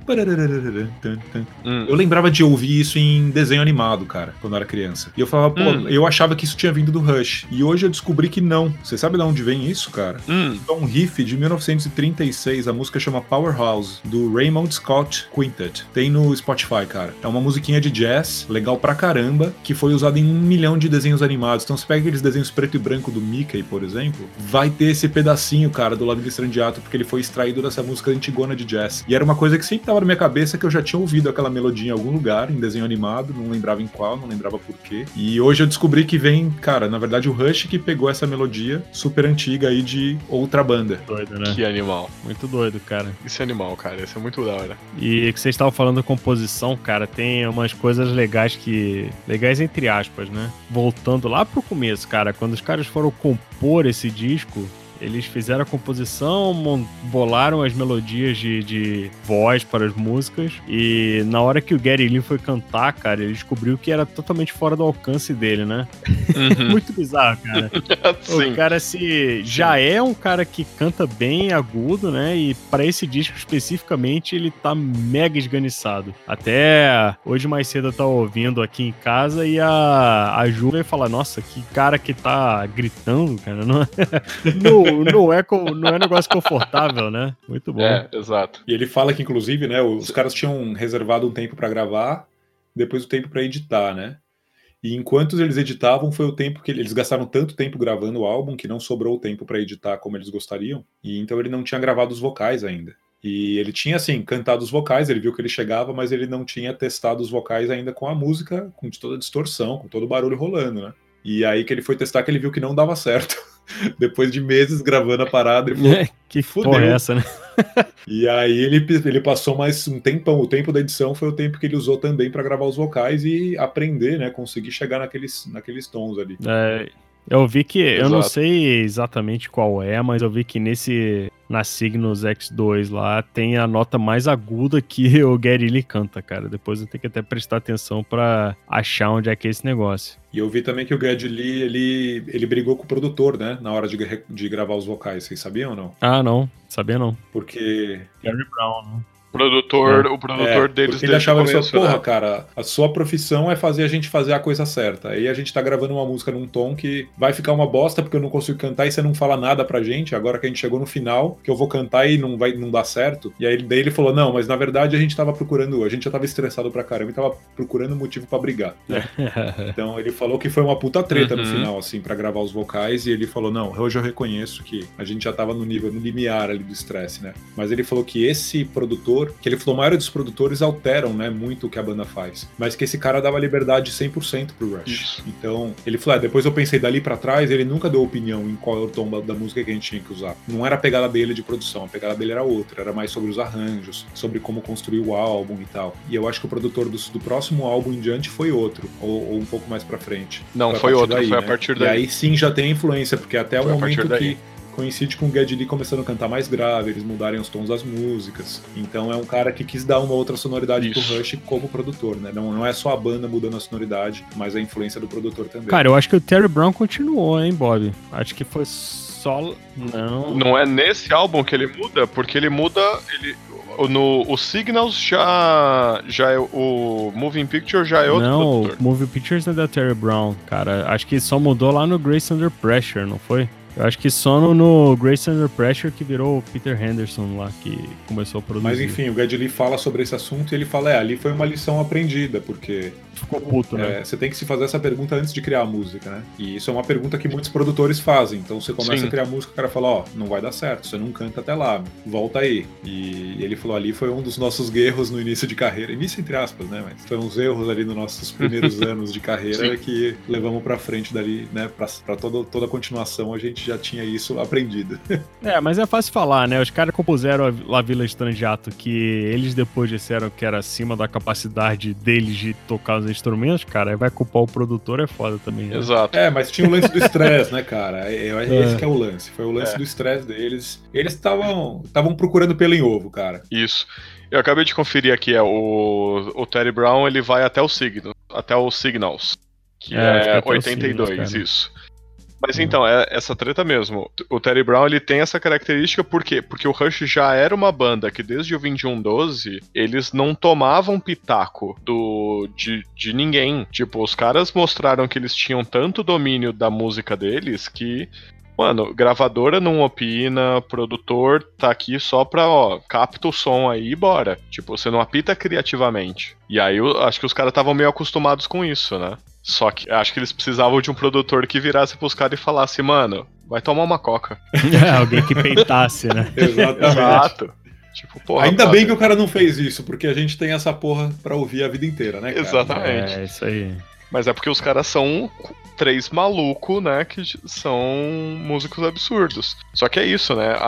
Hum. Eu lembrava de ouvir isso em desenho animado, cara, quando eu era criança. E eu falava, pô, Hum. eu achava que isso tinha vindo do Rush. E hoje eu descobri que não. Você sabe de onde vem isso, cara? Hum. É um riff de 1936, a música chama Powerhouse, do Raymond Scott Quintet. Tem no Spotify, cara. É uma musiquinha de jazz, legal pra caramba, que foi usada em um milhão de desenhos animados. Então você pega aqueles desenhos preto e branco do Mickey, por exemplo, vai ter esse pedacinho, cara, do lado de Strandiato, porque ele foi extraído dessa música antigona de jazz. E era uma coisa que sempre tava na minha cabeça, que eu já tinha ouvido aquela melodia em algum lugar, em desenho animado, não lembrava em qual, não lembrava por quê. E hoje eu descobri que vem, cara, na verdade o Rush que pegou essa melodia super antiga aí de outra banda. Doido, né? Que animal. Muito doido, cara. Esse animal, cara. Esse é muito da hora. E que vocês estavam falando da composição, cara, tem umas coisas legais que. legais entre aspas, né? Voltando lá pro começo, cara, quando os caras foram compor esse disco. Eles fizeram a composição, bolaram as melodias de, de voz para as músicas. E na hora que o Gary Lee foi cantar, cara, ele descobriu que era totalmente fora do alcance dele, né? Muito bizarro, cara. O cara se já é um cara que canta bem agudo, né? E pra esse disco especificamente ele tá mega esganiçado. Até hoje mais cedo eu tava ouvindo aqui em casa e a, a Ju veio falar: Nossa, que cara que tá gritando, cara. Não, não, não, é, não é negócio confortável, né? Muito bom. É, exato. E ele fala que, inclusive, né, os caras tinham reservado um tempo pra gravar, depois o tempo pra editar, né? E enquanto eles editavam, foi o tempo que eles gastaram tanto tempo gravando o álbum que não sobrou tempo pra editar como eles gostariam. E então ele não tinha gravado os vocais ainda. E ele tinha, assim, cantado os vocais, ele viu que ele chegava, mas ele não tinha testado os vocais ainda com a música, com toda a distorção, com todo o barulho rolando, né? E aí que ele foi testar que ele viu que não dava certo. Depois de meses gravando a parada, ele falou, É, que Fudeu. porra é essa, né? e aí ele, ele passou mais um tempão. O tempo da edição foi o tempo que ele usou também para gravar os vocais e aprender, né? Conseguir chegar naqueles, naqueles tons ali. É, eu vi que, eu não Exato. sei exatamente qual é, mas eu vi que nesse, na Signos X2 lá, tem a nota mais aguda que o Gary Lee canta, cara. Depois eu tenho que até prestar atenção pra achar onde é que é esse negócio. E eu vi também que o Gad Lee, ele, ele brigou com o produtor, né? Na hora de, de gravar os vocais. Vocês sabiam ou não? Ah, não, sabia não. Porque Gary Brown, né? Produtor, o produtor É, deles ele achava isso, começo, porra, né? cara, a sua profissão é fazer a gente fazer a coisa certa. Aí a gente tá gravando uma música num tom que vai ficar uma bosta porque eu não consigo cantar e você não fala nada pra gente. Agora que a gente chegou no final, que eu vou cantar e não vai não dá certo. E aí daí ele falou: "Não, mas na verdade a gente tava procurando, a gente já tava estressado pra caramba e tava procurando motivo pra brigar". né? Então ele falou que foi uma puta treta no Uhum. final assim pra gravar os vocais e ele falou: "Não, hoje eu reconheço que a gente já tava no nível no limiar ali do estresse, né?" Mas ele falou que esse produtor, que ele falou, a maioria dos produtores alteram, né, muito o que a banda faz, mas que esse cara dava liberdade 100% pro Rush. Isso. Então, ele falou, ah, depois eu pensei dali pra trás, ele nunca deu opinião em qual é o tom da, música que a gente tinha que usar. Não era a pegada dele de produção, a pegada dele era outra, era mais sobre os arranjos, sobre como construir o álbum e tal. E eu acho que o produtor do, do próximo álbum em diante foi outro, ou, ou um pouco mais pra frente. Não, Foi a partir outro, daí, foi a né? partir E daí. aí sim já tem influência, porque até Foi o a partir momento que coincide com o Geddy Lee começando a cantar mais grave, eles mudarem os tons das músicas. Então é um cara que quis dar uma outra sonoridade Isso. pro Rush como produtor, né? Não, não é só a banda mudando a sonoridade, mas a influência do produtor também. Cara, eu acho que o Terry Brown continuou, hein, Bob? Acho que foi só. Não. Não é nesse álbum que ele muda, porque ele muda. Ele, no, o Signals já, já é. O Moving Picture já é outro não, produtor. o Movie Pictures é da Terry Brown, cara. Acho que só mudou lá no Grace Under Pressure, não foi? Eu acho que só no, no Grace Under Pressure que virou o Peter Henderson lá, que começou a produzir. Mas enfim, o Geddy Lee fala sobre esse assunto e ele fala: é, ali foi uma lição aprendida, porque Ficou puto, né? É, você tem que se fazer essa pergunta antes de criar a música, né? E isso é uma pergunta que muitos produtores fazem. Então você começa Sim. a criar música, o cara fala, ó, não vai dar certo, você não canta até lá, volta aí. E ele falou ali foi um dos nossos erros no início de carreira. Início entre aspas, né? Mas foi uns erros ali nos nossos primeiros anos de carreira Sim. que levamos pra frente dali, né? Pra, pra toda, toda a continuação a gente já tinha isso aprendido. É, mas é fácil falar, né? Os caras compuseram a La Villa Estrangeato que eles depois disseram que era acima da capacidade deles de tocar os instrumentos, cara, aí vai culpar o produtor, é foda também. Né? Exato. É, mas tinha o lance do estresse, né, cara? É, é esse É. que é o lance. Foi o lance É. do estresse deles. Eles estavam estavam procurando pelo em ovo, cara. Isso. Eu acabei de conferir aqui, é, o, o Terry Brown ele vai até o Signal, até o Signals, que É, é, até o 82, Signals, cara. isso. Mas Hum. então, é essa treta mesmo. O Terry Brown ele tem essa característica por quê? Porque o Rush já era uma banda que desde o 2112 eles não tomavam pitaco do de, de ninguém. Tipo, os caras mostraram que eles tinham tanto domínio da música deles que Mano, gravadora não opina, produtor tá aqui só pra, ó, capta o som aí e bora. Tipo, você não apita criativamente. E aí eu acho que os caras estavam meio acostumados com isso, né? Só que acho que eles precisavam de um produtor que virasse pros caras e falasse, mano, vai tomar uma coca. É, alguém que peitasse, né? Exatamente. Exato. Tipo, porra. Ainda brother. bem que o cara não fez isso, porque a gente tem essa porra pra ouvir a vida inteira, né, cara? Exatamente. É, isso aí. Mas é porque os caras são três malucos, né? Que são músicos absurdos. Só que é isso, né? A,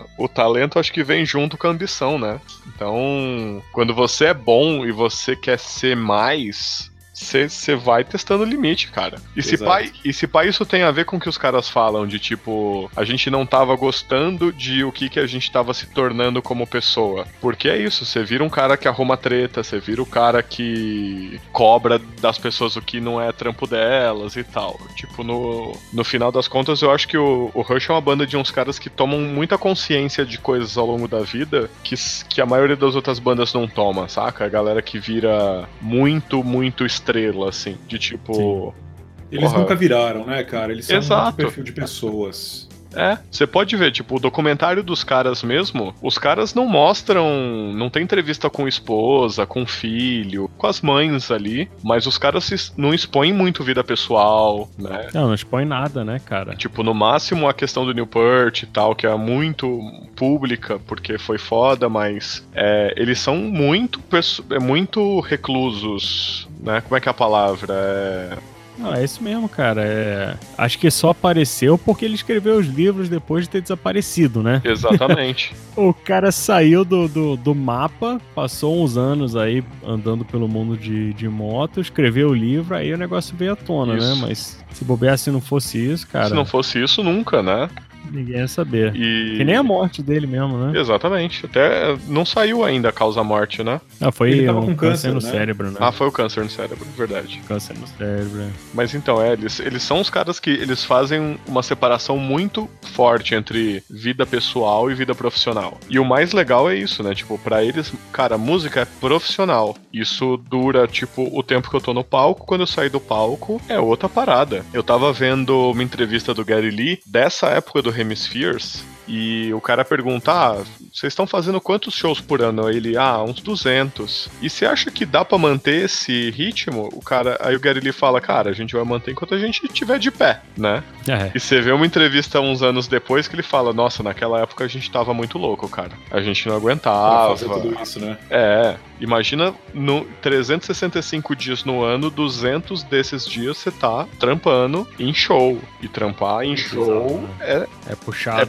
a- o talento acho que vem junto com a ambição, né? Então, quando você é bom e você quer ser mais. Você vai testando o limite, cara. E se, pai, e se pai isso tem a ver com o que os caras falam, de tipo, a gente não tava gostando de o que, que a gente tava se tornando como pessoa. Porque é isso, você vira um cara que arruma treta, você vira o cara que cobra das pessoas o que não é trampo delas e tal. Tipo, no, no final das contas, eu acho que o, o Rush é uma banda de uns caras que tomam muita consciência de coisas ao longo da vida que, que a maioria das outras bandas não toma, saca? A galera que vira muito, muito estrela, assim. De tipo. Eles Porra. nunca viraram, né, cara? Eles são Exato. muito perfil de pessoas. É, você pode ver, tipo, o documentário dos caras mesmo, os caras não mostram, não tem entrevista com esposa, com filho, com as mães ali, mas os caras se- não expõem muito vida pessoal, né? Não, não expõe nada, né, cara? Tipo, no máximo a questão do Newport e tal, que é muito pública, porque foi foda, mas é, eles são muito, é, muito reclusos, né? Como é que é a palavra? É, Não, é isso mesmo, cara. É... Acho que só apareceu porque ele escreveu os livros depois de ter desaparecido, né? exatamente. O cara saiu do, do, do mapa, passou uns anos aí andando pelo mundo de, de moto, escreveu o livro, aí o negócio veio à tona, Isso. né? Mas se bobear se não fosse isso, cara. Se não fosse isso, nunca, né? Ninguém ia saber. E... Que nem a morte dele mesmo, né? Exatamente. Até não saiu ainda a causa-morte, né? Ah, foi Ele tava um com câncer, câncer, no né? cérebro, né? Ah, foi o câncer no cérebro, verdade. Câncer no cérebro. Mas então, é, eles, eles são os caras que eles fazem uma separação muito forte entre vida pessoal e vida profissional. E o mais legal é isso, né? Tipo, pra eles, cara, música é profissional. Isso dura, tipo, o tempo que eu tô no palco. Quando eu sair do palco, é outra parada. Eu tava vendo uma entrevista do Gary Lee dessa época do Hemispheres. E o cara pergunta: Ah, vocês estão fazendo quantos shows por ano? Ele, ah, uns 200. E você acha que dá pra manter esse ritmo? O cara, aí o Gary Lee fala: Cara, a gente vai manter enquanto a gente estiver de pé, né? É. E você vê uma entrevista uns anos depois que ele fala: Nossa, naquela época a gente tava muito louco, cara. A gente não Pra aguentava. fazer tudo isso, né? É, imagina no 365 dias no ano, 200 desses dias você tá trampando em show. E trampar em show é, É puxado. é né?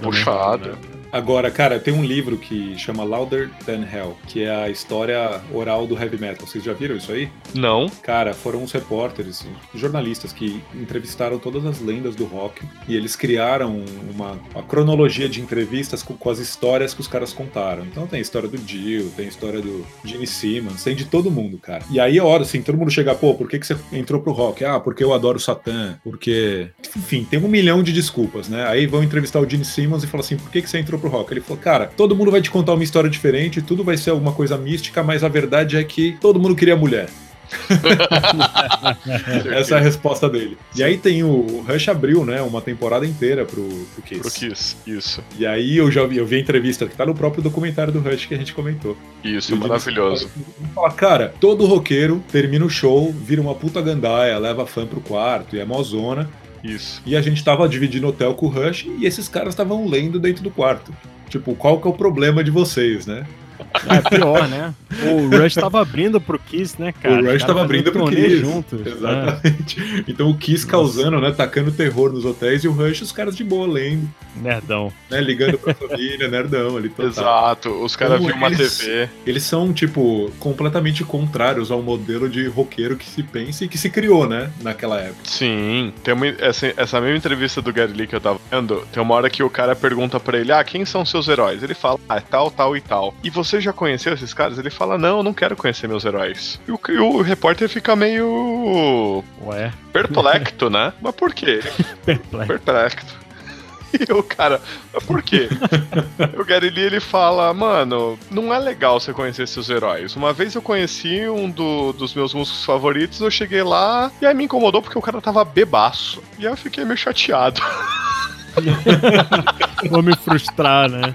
Puxado. Agora, cara, tem um livro que chama Louder Than Hell, que é a história oral do heavy metal. Vocês já viram isso aí? Não, Cara, foram os repórteres, jornalistas que entrevistaram todas as lendas do rock e eles criaram uma, uma cronologia de entrevistas com, com as histórias que os caras contaram. Então tem a história do Dio, tem a história do Gene Simmons, tem de todo mundo, cara. E aí, a hora assim, todo mundo chega, pô, por que, que você entrou pro rock? Ah, porque eu adoro Satã, porque. Enfim, tem um milhão de desculpas, né? Aí vão entrevistar o Gene Simmons e falam assim: por que, que você entrou pro rock? Ele falou, cara, todo mundo vai te contar uma história diferente, tudo vai ser alguma coisa mística, mas a verdade é que todo mundo queria mulher. Essa é a resposta dele. E aí tem o, Rush abriu, né, uma temporada inteira pro, pro Kiss. pro Kiss. Isso, E aí eu já vi, eu vi a entrevista que tá no próprio documentário do Rush que a gente comentou. isso, maravilhoso. Fala, cara, todo roqueiro termina o show, vira uma puta gandaia, leva fã pro quarto e é mozona. Isso. E a gente tava dividindo hotel com o Rush e esses caras estavam lendo dentro do quarto. Tipo, qual que é o problema de vocês, né? É pior, né? O Rush tava abrindo pro Kiss, né, cara? o Rush caras tava abrindo pro Kiss. juntos. né? Exatamente. Então o Kiss causando, né? Tacando terror nos hotéis e o Rush, os caras de boa lendo, É, nerdão. né? Ligando pra família, nerdão ali. Total. Exato, os caras Como viram uma TV. Eles são, tipo, completamente contrários ao modelo de roqueiro que se pensa e que se criou, né? Naquela época. Sim, tem uma, essa, essa mesma entrevista do Gary Lee que eu tava vendo, tem uma hora que o cara pergunta pra ele, ah, quem são seus heróis? Ele fala, ah, tal, tal e tal. E você já conheceu esses caras? Ele fala, não, eu não quero conhecer meus heróis. E o, e o repórter fica meio Ué, perplexo, né? Mas por quê? perplexo. Perplexo. E o cara, mas por quê? o Gary Lee, ele fala, mano, não é legal você conhecer seus heróis. Uma vez eu conheci um do- dos meus músicos favoritos, eu cheguei lá e aí me incomodou porque o cara tava bebaço. E aí eu fiquei meio chateado. Vou me frustrar, né?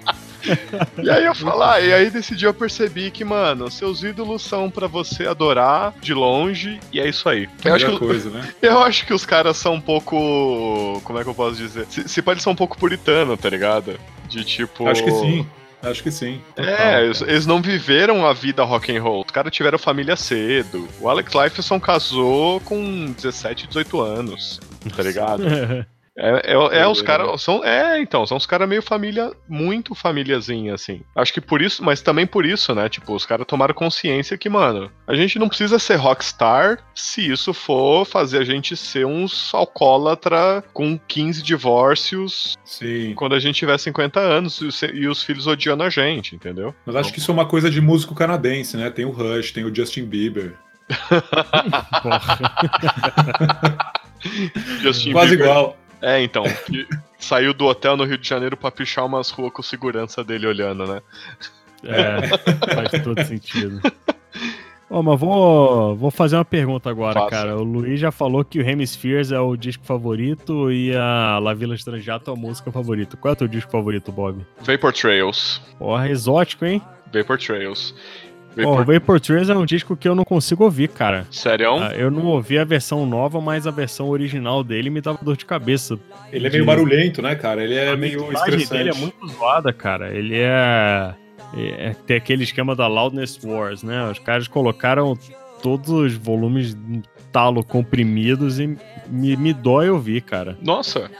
E aí eu falo, ah, e aí desse dia eu percebi que, mano, seus ídolos são pra você adorar de longe e é isso aí. Eu acho, que, coisa, né? eu acho que os caras são um pouco. Como é que eu posso dizer? Se, se eles são um pouco puritano, tá ligado? De tipo. Acho que sim. Acho que sim. Total, É, eles, eles não viveram a vida rock and roll. Os caras tiveram família cedo. O Alex Lifeson casou com 17, 18 anos. Tá ligado? É, é, é os caras. São, é, então, são os caras meio família, muito famíliazinha, assim. Acho que por isso, mas também por isso, né? Tipo, os caras tomaram consciência que, mano, a gente não precisa ser rockstar se isso for fazer a gente ser uns alcoólatra com 15 divórcios Sim. quando a gente tiver 50 anos e os- e os filhos odiando a gente, entendeu? Mas acho que isso é uma coisa de músico canadense, né? Tem o Rush, tem o Justin Bieber. Justin Quase Bieber- igual. É, então, que saiu do hotel no Rio de Janeiro pra pichar umas ruas com segurança dele olhando, né? É, faz todo sentido. Ó, mas vou, vou fazer uma pergunta agora, Faça. cara. O Luiz já falou que o Hemispheres é o disco favorito e a La Villa Estrangeata é a música favorita. Qual é o teu disco favorito, Bob? Vapor Trails. Porra, exótico, hein? Vapor Trails. Vapor... Vapor Trails é um disco que eu não consigo ouvir, cara. Sério? Ah, Eu não ouvi a versão nova, mas a versão original dele me dava dor de cabeça. Ele é meio barulhento, né, cara? Ele é a meio mixagem estressante. dele é muito zoada, cara. Ele é, é- Tem aquele esquema da Loudness Wars, né? Os caras colocaram todos os volumes em talo comprimidos e me, me dói ouvir, cara. Nossa,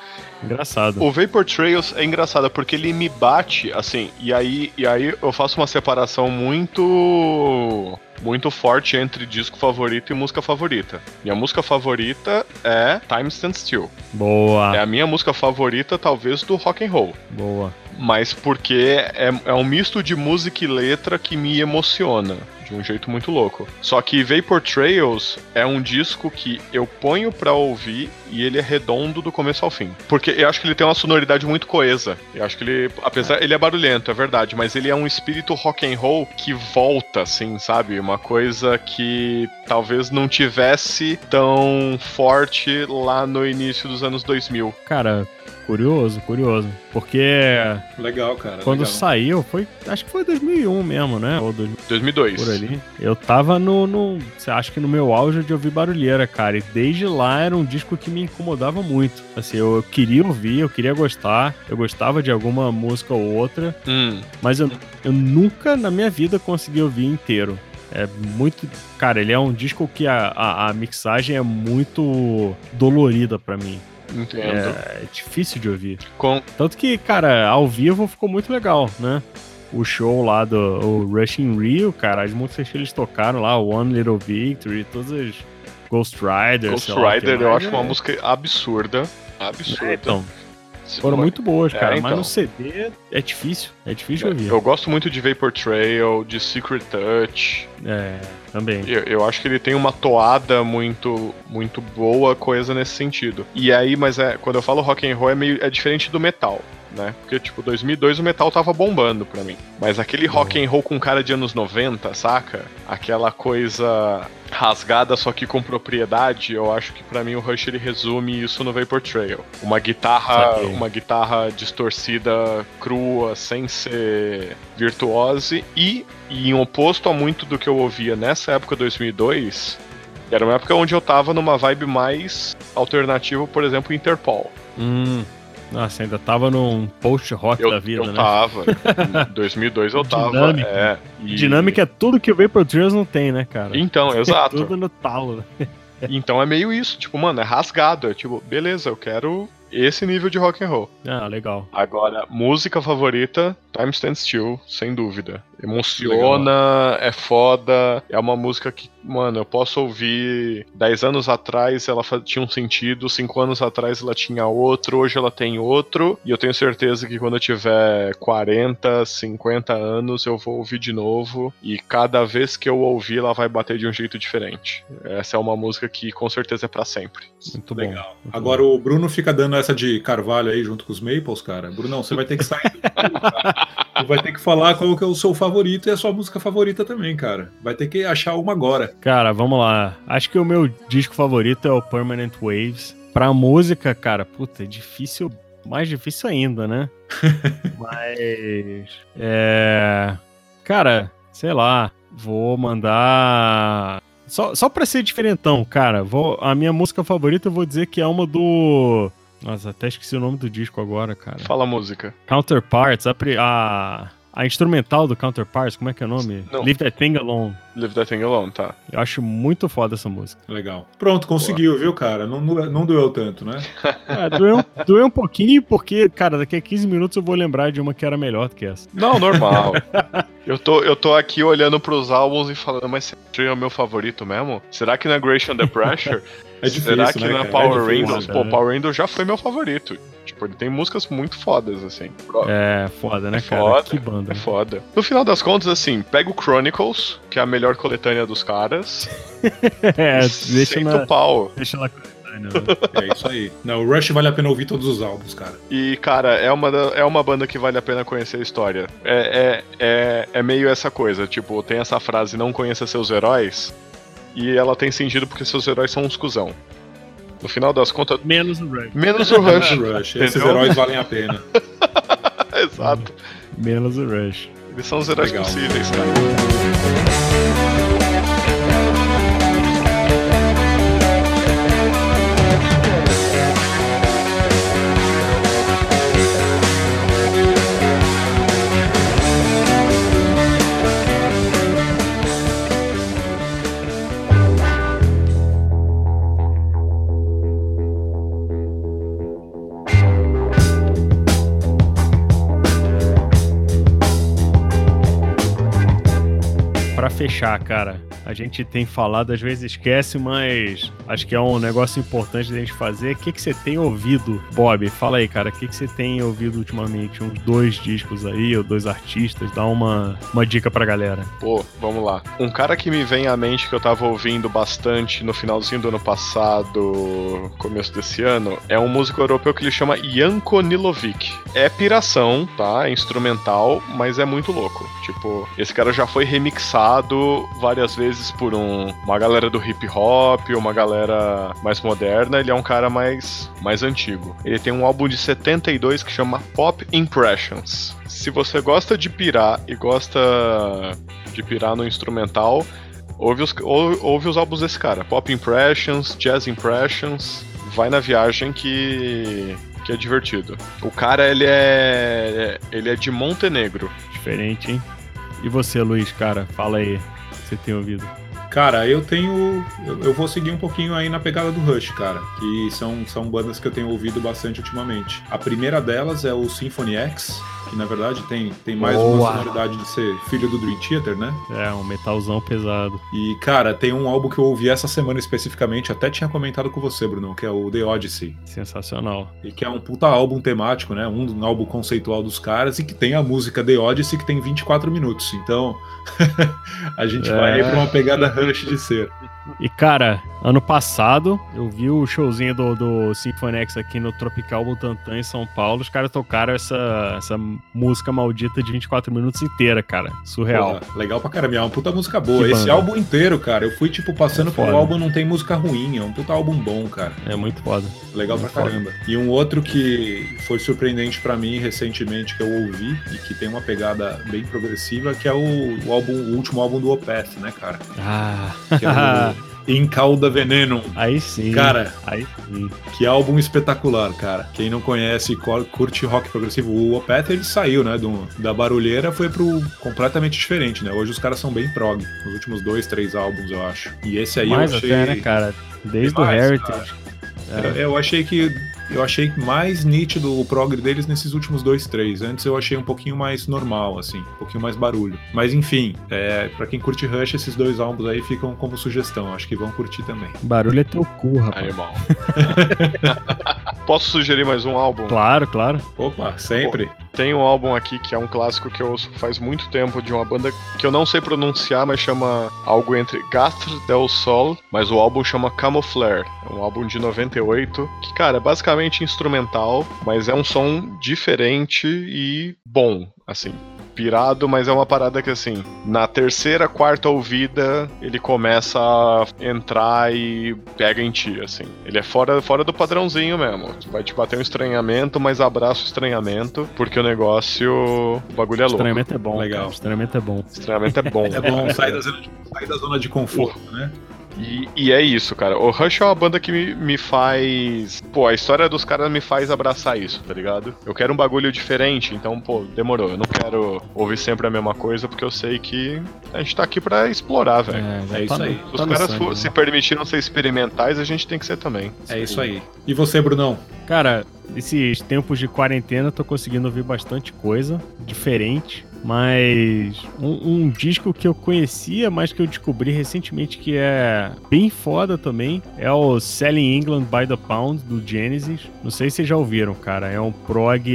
Engraçado. O Vapor Trails é engraçado porque ele me bate, assim, e aí, e aí eu faço uma separação muito muito forte entre disco favorito e música favorita. Minha música favorita é Time Stand Still. Boa, É a minha música favorita, talvez, do rock and roll. boa. Mas porque é, é um misto de música e letra que me emociona. De um jeito muito louco. Só que Vapor Trails é um disco que eu ponho pra ouvir e ele é redondo do começo ao fim. Porque eu acho que ele tem uma sonoridade muito coesa. Eu acho que ele, apesar, ele é barulhento, é verdade, mas ele é um espírito rock and roll que volta, assim, sabe? Uma coisa que talvez não tivesse tão forte lá no início dos anos 2000. Cara, curioso, curioso. Porque Legal, cara. quando legal. saiu, foi. Acho que foi 2001 mesmo, né? Ou 2000, 2002. Ali. Eu tava no. no você acha que no meu auge de ouvir barulheira, cara. E desde lá era um disco que me incomodava muito. Assim, eu, eu queria ouvir, eu queria gostar. Eu gostava de alguma música ou outra. Hum, Mas eu, eu nunca na minha vida consegui ouvir inteiro. É muito. Cara, ele é um disco que a, a, a mixagem é muito dolorida pra mim. entendo. É, é difícil de ouvir. Com, Tanto que, cara, ao vivo ficou muito legal, né? O show lá do o Rush in Rio, cara, as músicas que eles tocaram lá, One Little Victory, todas as Ghost Riders. Ghost Rider eu acho uma é- música absurda. Absurda. É, então, foram for- muito boas, É, cara, mas então. no CD é difícil, é difícil de ouvir. Eu gosto muito de Vapor Trail, de Secret Touch. É, também. Eu, eu acho que ele tem uma toada muito muito boa, coisa nesse sentido. E aí, mas é quando eu falo rock and roll é meio é diferente do metal, né? Porque tipo 2002 o metal tava bombando pra mim. Mas aquele rock and roll com cara de anos 90, saca? Aquela coisa rasgada só que com propriedade, eu acho que pra mim o Rush ele resume isso no Vapor Trail. Uma guitarra, Saquei. uma guitarra distorcida, crua, sem ser virtuose e, e em oposto a muito do que eu ouvia nessa época 2002, era uma época onde eu tava numa vibe mais alternativa, por exemplo, Interpol. Hum, nossa, ainda tava num post-rock Eu, da vida, eu né? tava. Em 2002 eu tava. Dinâmica. É, e- Dinâmica é tudo que o Vapor Trails não tem, né, cara? Então, É exato. tudo no talo. Então é meio isso, tipo, mano, é rasgado. É tipo, beleza, eu quero esse nível de rock and roll. Ah, legal. Agora, música favorita, Time Stand Still, sem dúvida. Emociona, é foda, é uma música que, mano, eu posso ouvir 10 anos atrás ela tinha um sentido, 5 anos atrás ela tinha outro, hoje ela tem outro, e eu tenho certeza que quando eu tiver 40, 50 anos eu vou ouvir de novo, e cada vez que eu ouvir ela vai bater de um jeito diferente. Essa é uma música que com certeza é pra sempre. Muito bom. Legal. muito Agora o Bruno fica dando essa de Carvalho aí junto com os Maples, cara. Brunão, você vai ter que sair. vai ter que falar qual que é o seu favorito e a sua música favorita também, cara. Vai ter que achar uma agora. Cara, vamos lá. Acho que o meu disco favorito é o Permanent Waves. Pra música, cara, puta, é difícil, mais difícil ainda, né? Mas. É. Cara, sei lá, vou mandar. Só, só pra ser diferentão, cara, vou, a minha música favorita eu vou dizer que é uma do. Nossa, até esqueci o nome do disco agora, cara. Fala a música. Counterparts, a, a, a instrumental do Counterparts, como é que é o nome? Não. Leave That Thing Alone. Live That Thing Alone, tá. Eu acho muito foda essa música. Legal. Pronto, conseguiu, viu, cara? Não, não, doeu tanto, né? É, doeu, doeu um pouquinho, porque, cara, daqui a 15 minutos eu vou lembrar de uma que era melhor do que essa. Não, normal. eu, tô, eu tô aqui olhando pros álbuns e falando, mas esse é o meu favorito mesmo? Será que não é Gratian The Pressure? É difícil, Será que né, não é cara? Power é difícil. Windows? cara. Pô, Power Windows já foi meu favorito. Tipo, ele tem músicas muito fodas, assim. É foda, né, É cara? foda, que banda. É foda. No final das contas, assim, pega o Chronicles, que é a melhor coletânea dos caras. é, deixa senta na, o pau. deixa na coletânea, né? É isso aí. Não, o Rush vale a pena ouvir todos os álbuns, cara. E, cara, é uma, é uma banda que vale a pena conhecer a história. É, é, é, é meio essa coisa, tipo, tem essa frase, não conheça seus heróis, e ela tem sentido porque seus heróis são uns cuzão. No final das contas, Menos o Rush. menos o Rush. Rush. Esses heróis valem a pena. Exato. Menos o Rush. Eles são os heróis Legal. possíveis, cara. Fechar, cara, a gente tem falado, às vezes esquece, mas acho que é um negócio importante da gente fazer. O que, que você tem ouvido, Bob? Fala aí, cara, o que, que você tem ouvido ultimamente? Uns dois discos aí, ou dois artistas? Dá uma, uma dica pra galera. Pô, vamos lá. Um cara que me vem à mente que eu tava ouvindo bastante no finalzinho do ano passado, começo desse ano, é um músico europeu que ele chama Janko Nilovic. É piração, tá? É instrumental, mas é muito louco. Tipo, esse cara já foi remixado várias vezes por um, uma galera do hip hop, uma galera mais moderna. Ele é um cara mais, mais antigo. Ele tem um álbum de 72 que chama Pop Impressions. Se você gosta de pirar e gosta de pirar no instrumental, ouve os, ou- ouve os álbuns desse cara. Pop Impressions, Jazz Impressions. Vai na viagem que, que é divertido. O cara, ele é. Ele é de Montenegro. Diferente, hein? E você, Luiz, cara, fala aí. Você tem ouvido? Cara, eu tenho. Eu, eu vou seguir um pouquinho aí na pegada do Rush, cara. Que são, são bandas que eu tenho ouvido bastante ultimamente. A primeira delas é o Symphony X, que na verdade tem, tem mais uma Boa. sonoridade de ser filho do Dream Theater, né? É, um metalzão pesado. E, cara, tem um álbum que eu ouvi essa semana especificamente, até tinha comentado com você, Bruno, que é o The Odyssey. Sensacional. E que é um puta álbum temático, né? Um, álbum conceitual dos caras e que tem a música The Odyssey que tem 24 minutos. Então, a gente vai aí É. pra uma pegada Rush de ser. E, cara, ano passado eu vi o showzinho do, do Symphony X aqui no Tropical Butantã, em São Paulo. Os caras tocaram essa, essa música maldita de 24 minutos inteira, cara. Surreal. Porra, legal pra caramba. É uma puta música boa. Que Esse banda. álbum inteiro, cara, eu fui, tipo, passando É por um álbum não tem música ruim. É um puta álbum bom, cara. É muito foda. Legal pra Muito foda. caramba. E um outro que foi surpreendente pra mim recentemente, que eu ouvi, e que tem uma pegada bem progressiva, que é o, o álbum, o último álbum do Opeth, né, cara? Ah, Que é o Incauda Veneno. aí sim. Cara, Aí sim. que álbum espetacular, cara. Quem não conhece, co- curte rock progressivo, o Opeth ele saiu, né, do, da barulheira, foi pro completamente diferente, né? Hoje os caras são bem prog, nos últimos dois, três álbuns, eu acho. E esse aí Mais eu achei... até, né, cara? Desde o Heritage. Eu, eu achei que eu achei mais nítido o prog deles nesses últimos dois, três. Antes eu achei um pouquinho mais normal, assim, um pouquinho mais barulho. Mas enfim, é, para quem curte Rush, esses dois álbuns aí ficam como sugestão. Acho que vão curtir também. Barulho é teu cu, rapaz. Aí, irmão. Posso sugerir mais um álbum? Claro, claro. Opa, sempre. Tem um álbum aqui que é um clássico que eu ouço faz muito tempo de uma banda que eu não sei pronunciar, mas chama algo entre Gastre del Sol, mas o álbum chama Camouflare. É um álbum de 98 que, cara, é instrumental, mas é um som diferente e bom, assim. Pirado, mas é uma parada que assim, na terceira, quarta ouvida, ele começa a entrar e pega em ti, assim. Ele é fora, fora do padrãozinho mesmo. Vai te bater um estranhamento, mas abraça o estranhamento, porque o negócio. O bagulho é louco. Estranhamento é bom. Legal. cara. Estranhamento é bom. Estranhamento é bom. É bom sair da zona de, sair da zona de conforto, né? E, e é isso, cara. O Rush é uma banda que me, me faz. Pô, a história dos caras me faz abraçar isso, tá ligado? Eu quero um bagulho diferente, então, pô, demorou. Eu não quero ouvir sempre a mesma coisa, porque eu sei que a gente tá aqui pra explorar, velho. já É isso no- aí. Se tá os caras sangue, né? se permitiram ser experimentais, a gente tem que ser também. É isso aí. E você, Brunão? Cara, esses tempos de quarentena eu tô conseguindo ouvir bastante coisa diferente. Mas um, um disco que eu conhecia, mas que eu descobri recentemente que é bem foda também, é o Selling England by the Pound, do Genesis. Não sei se vocês já ouviram, cara. É um prog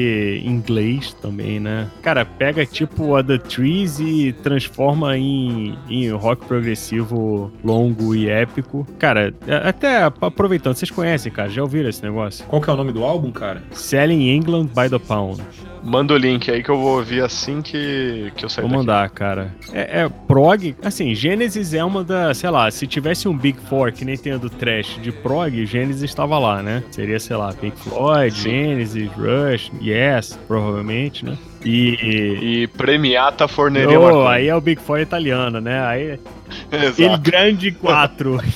inglês também, né? Cara, pega tipo a The Trees e transforma em, em rock progressivo longo e épico. Cara, é- até aproveitando, vocês conhecem, cara? Já ouviram esse negócio? Qual que é o nome do álbum, cara? Selling England by the Pound. Manda o link aí que eu vou ouvir assim que, que eu sair Vou daqui. mandar, cara. É, é prog, assim, Gênesis é uma da, sei lá, se tivesse um Big Four que nem tem a do Trash de prog, Gênesis estava lá, né? Seria, sei lá, Pink Floyd, Sim. Gênesis, Rush, Yes, provavelmente, né? E. E premiata forneria Oh, Marconi. aí é o Big Four italiano, né? Aí Exato. Il Grande 4.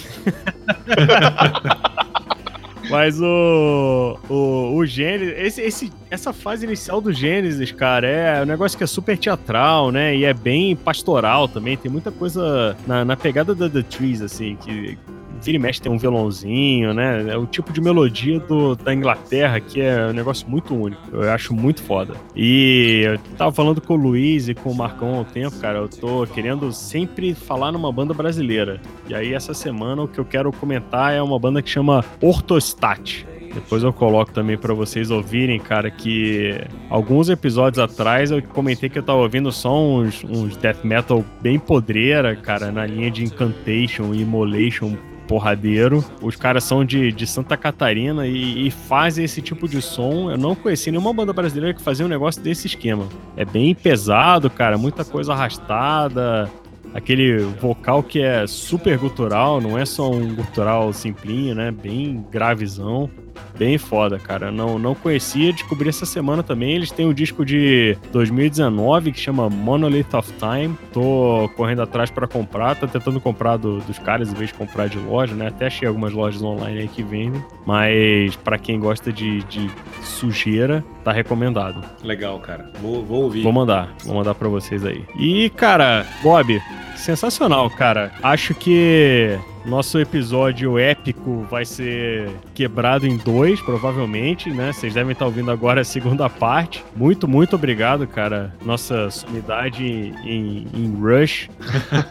Mas o, o, o Gênesis, esse, esse, essa fase inicial do Gênesis, cara, é um negócio que é super teatral, né? E é bem pastoral também. Tem muita coisa na, na pegada da The Trees, assim, que vira e mexe tem um violãozinho, né? É o tipo de melodia do, da Inglaterra que é um negócio muito único. Eu acho muito foda. E eu tava falando com o Luiz e com o Marcão há um tempo, cara. Eu tô querendo sempre falar numa banda brasileira. E aí, essa semana, o que eu quero comentar é uma banda que chama Ortostat. Depois eu coloco também pra vocês ouvirem, cara, que alguns episódios atrás eu comentei que eu tava ouvindo só uns, uns death metal bem podreira, cara, na linha de Incantation e Immolation porradeiro. Os caras são de, de Santa Catarina e, e fazem esse tipo de som. Eu não conheci nenhuma banda brasileira que fazia um negócio desse esquema. É bem pesado, cara, muita coisa arrastada. Aquele vocal que é super gutural, não é só um gutural simplinho, né? Bem gravezão. Bem foda, cara. Não, não conhecia, descobri essa semana também. Eles têm um disco de 2019 que chama Monolith of Time. Tô correndo atrás pra comprar, tô tentando comprar do- dos caras em vez de comprar de loja, né? Até achei algumas lojas online aí que vendem. Mas pra quem gosta de, de sujeira, tá recomendado. Legal, cara. Vou, vou ouvir. Vou mandar, vou mandar pra vocês aí. E, cara, Bob, sensacional, cara. Acho que nosso episódio épico vai ser quebrado em dois, provavelmente, né? Vocês devem estar ouvindo agora a segunda parte. Muito, muito obrigado, cara. Nossa sumidade em, em Rush.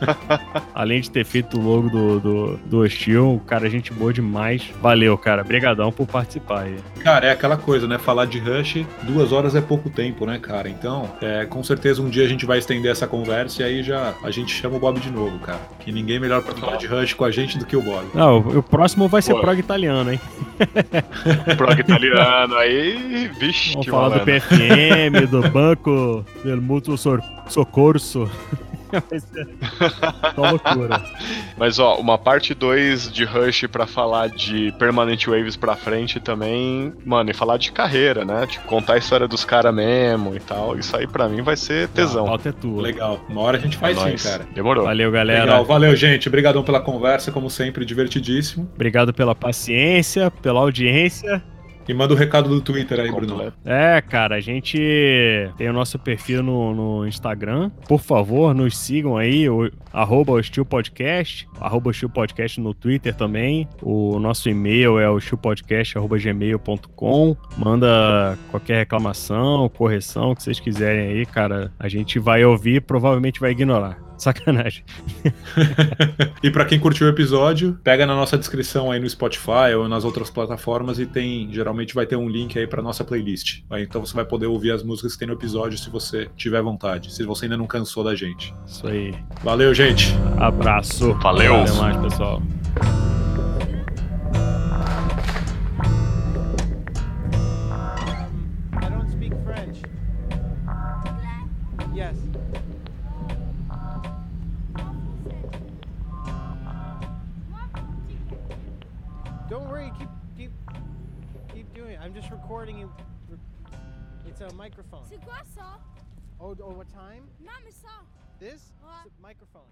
Além de ter feito o logo do, do, do Hostil, cara, gente boa demais. Valeu, cara. Obrigadão por participar aí. Cara, é aquela coisa, né? Falar de Rush, duas horas é pouco tempo, né, cara? Então, é, com certeza um dia a gente vai estender essa conversa e aí já a gente chama o Bob de novo, cara. Que ninguém melhor pra falar de Rush com a gente do que o Bob. Não, o, próximo vai ser Pô. prog italiano, hein? Prog italiano aí, vixe, Vamos falar do. PFM, do Banco del Mutuo Socorso. Vai ser só loucura. Mas ó, uma parte 2 de Rush pra falar de Permanent Waves pra frente também, mano, e falar de carreira, né? Tipo, contar a história dos caras mesmo e tal. Isso aí pra mim vai ser tesão. pauta é tua. Legal. Uma hora a gente faz É sim, cara. Demorou. Valeu, galera. Legal. Valeu, gente. Obrigadão pela conversa, como sempre, divertidíssimo. Obrigado pela paciência, pela audiência. E manda o recado do Twitter aí, Bruno. É, cara, a gente tem o nosso perfil no, no Instagram. Por favor, nos sigam aí, o, arroba Hostil Podcast, arroba Hostil Podcast no Twitter também. O nosso e-mail é hostilpodcast.gmail.com. Manda qualquer reclamação, correção que vocês quiserem aí, cara. A gente vai ouvir provavelmente vai ignorar. Sacanagem. E pra quem curtiu o episódio, pega na nossa descrição aí no Spotify ou nas outras plataformas e tem, geralmente vai ter um link aí pra nossa playlist. Aí, então você vai poder ouvir as músicas que tem no episódio se você tiver vontade, se você ainda não cansou da gente. Isso aí. Valeu, gente. Abraço. Valeu. Até mais, pessoal. Recording it. It's a microphone. C'est quoi ça Oh, oh, what time? Non mais ça This? Ouais. It's a microphone.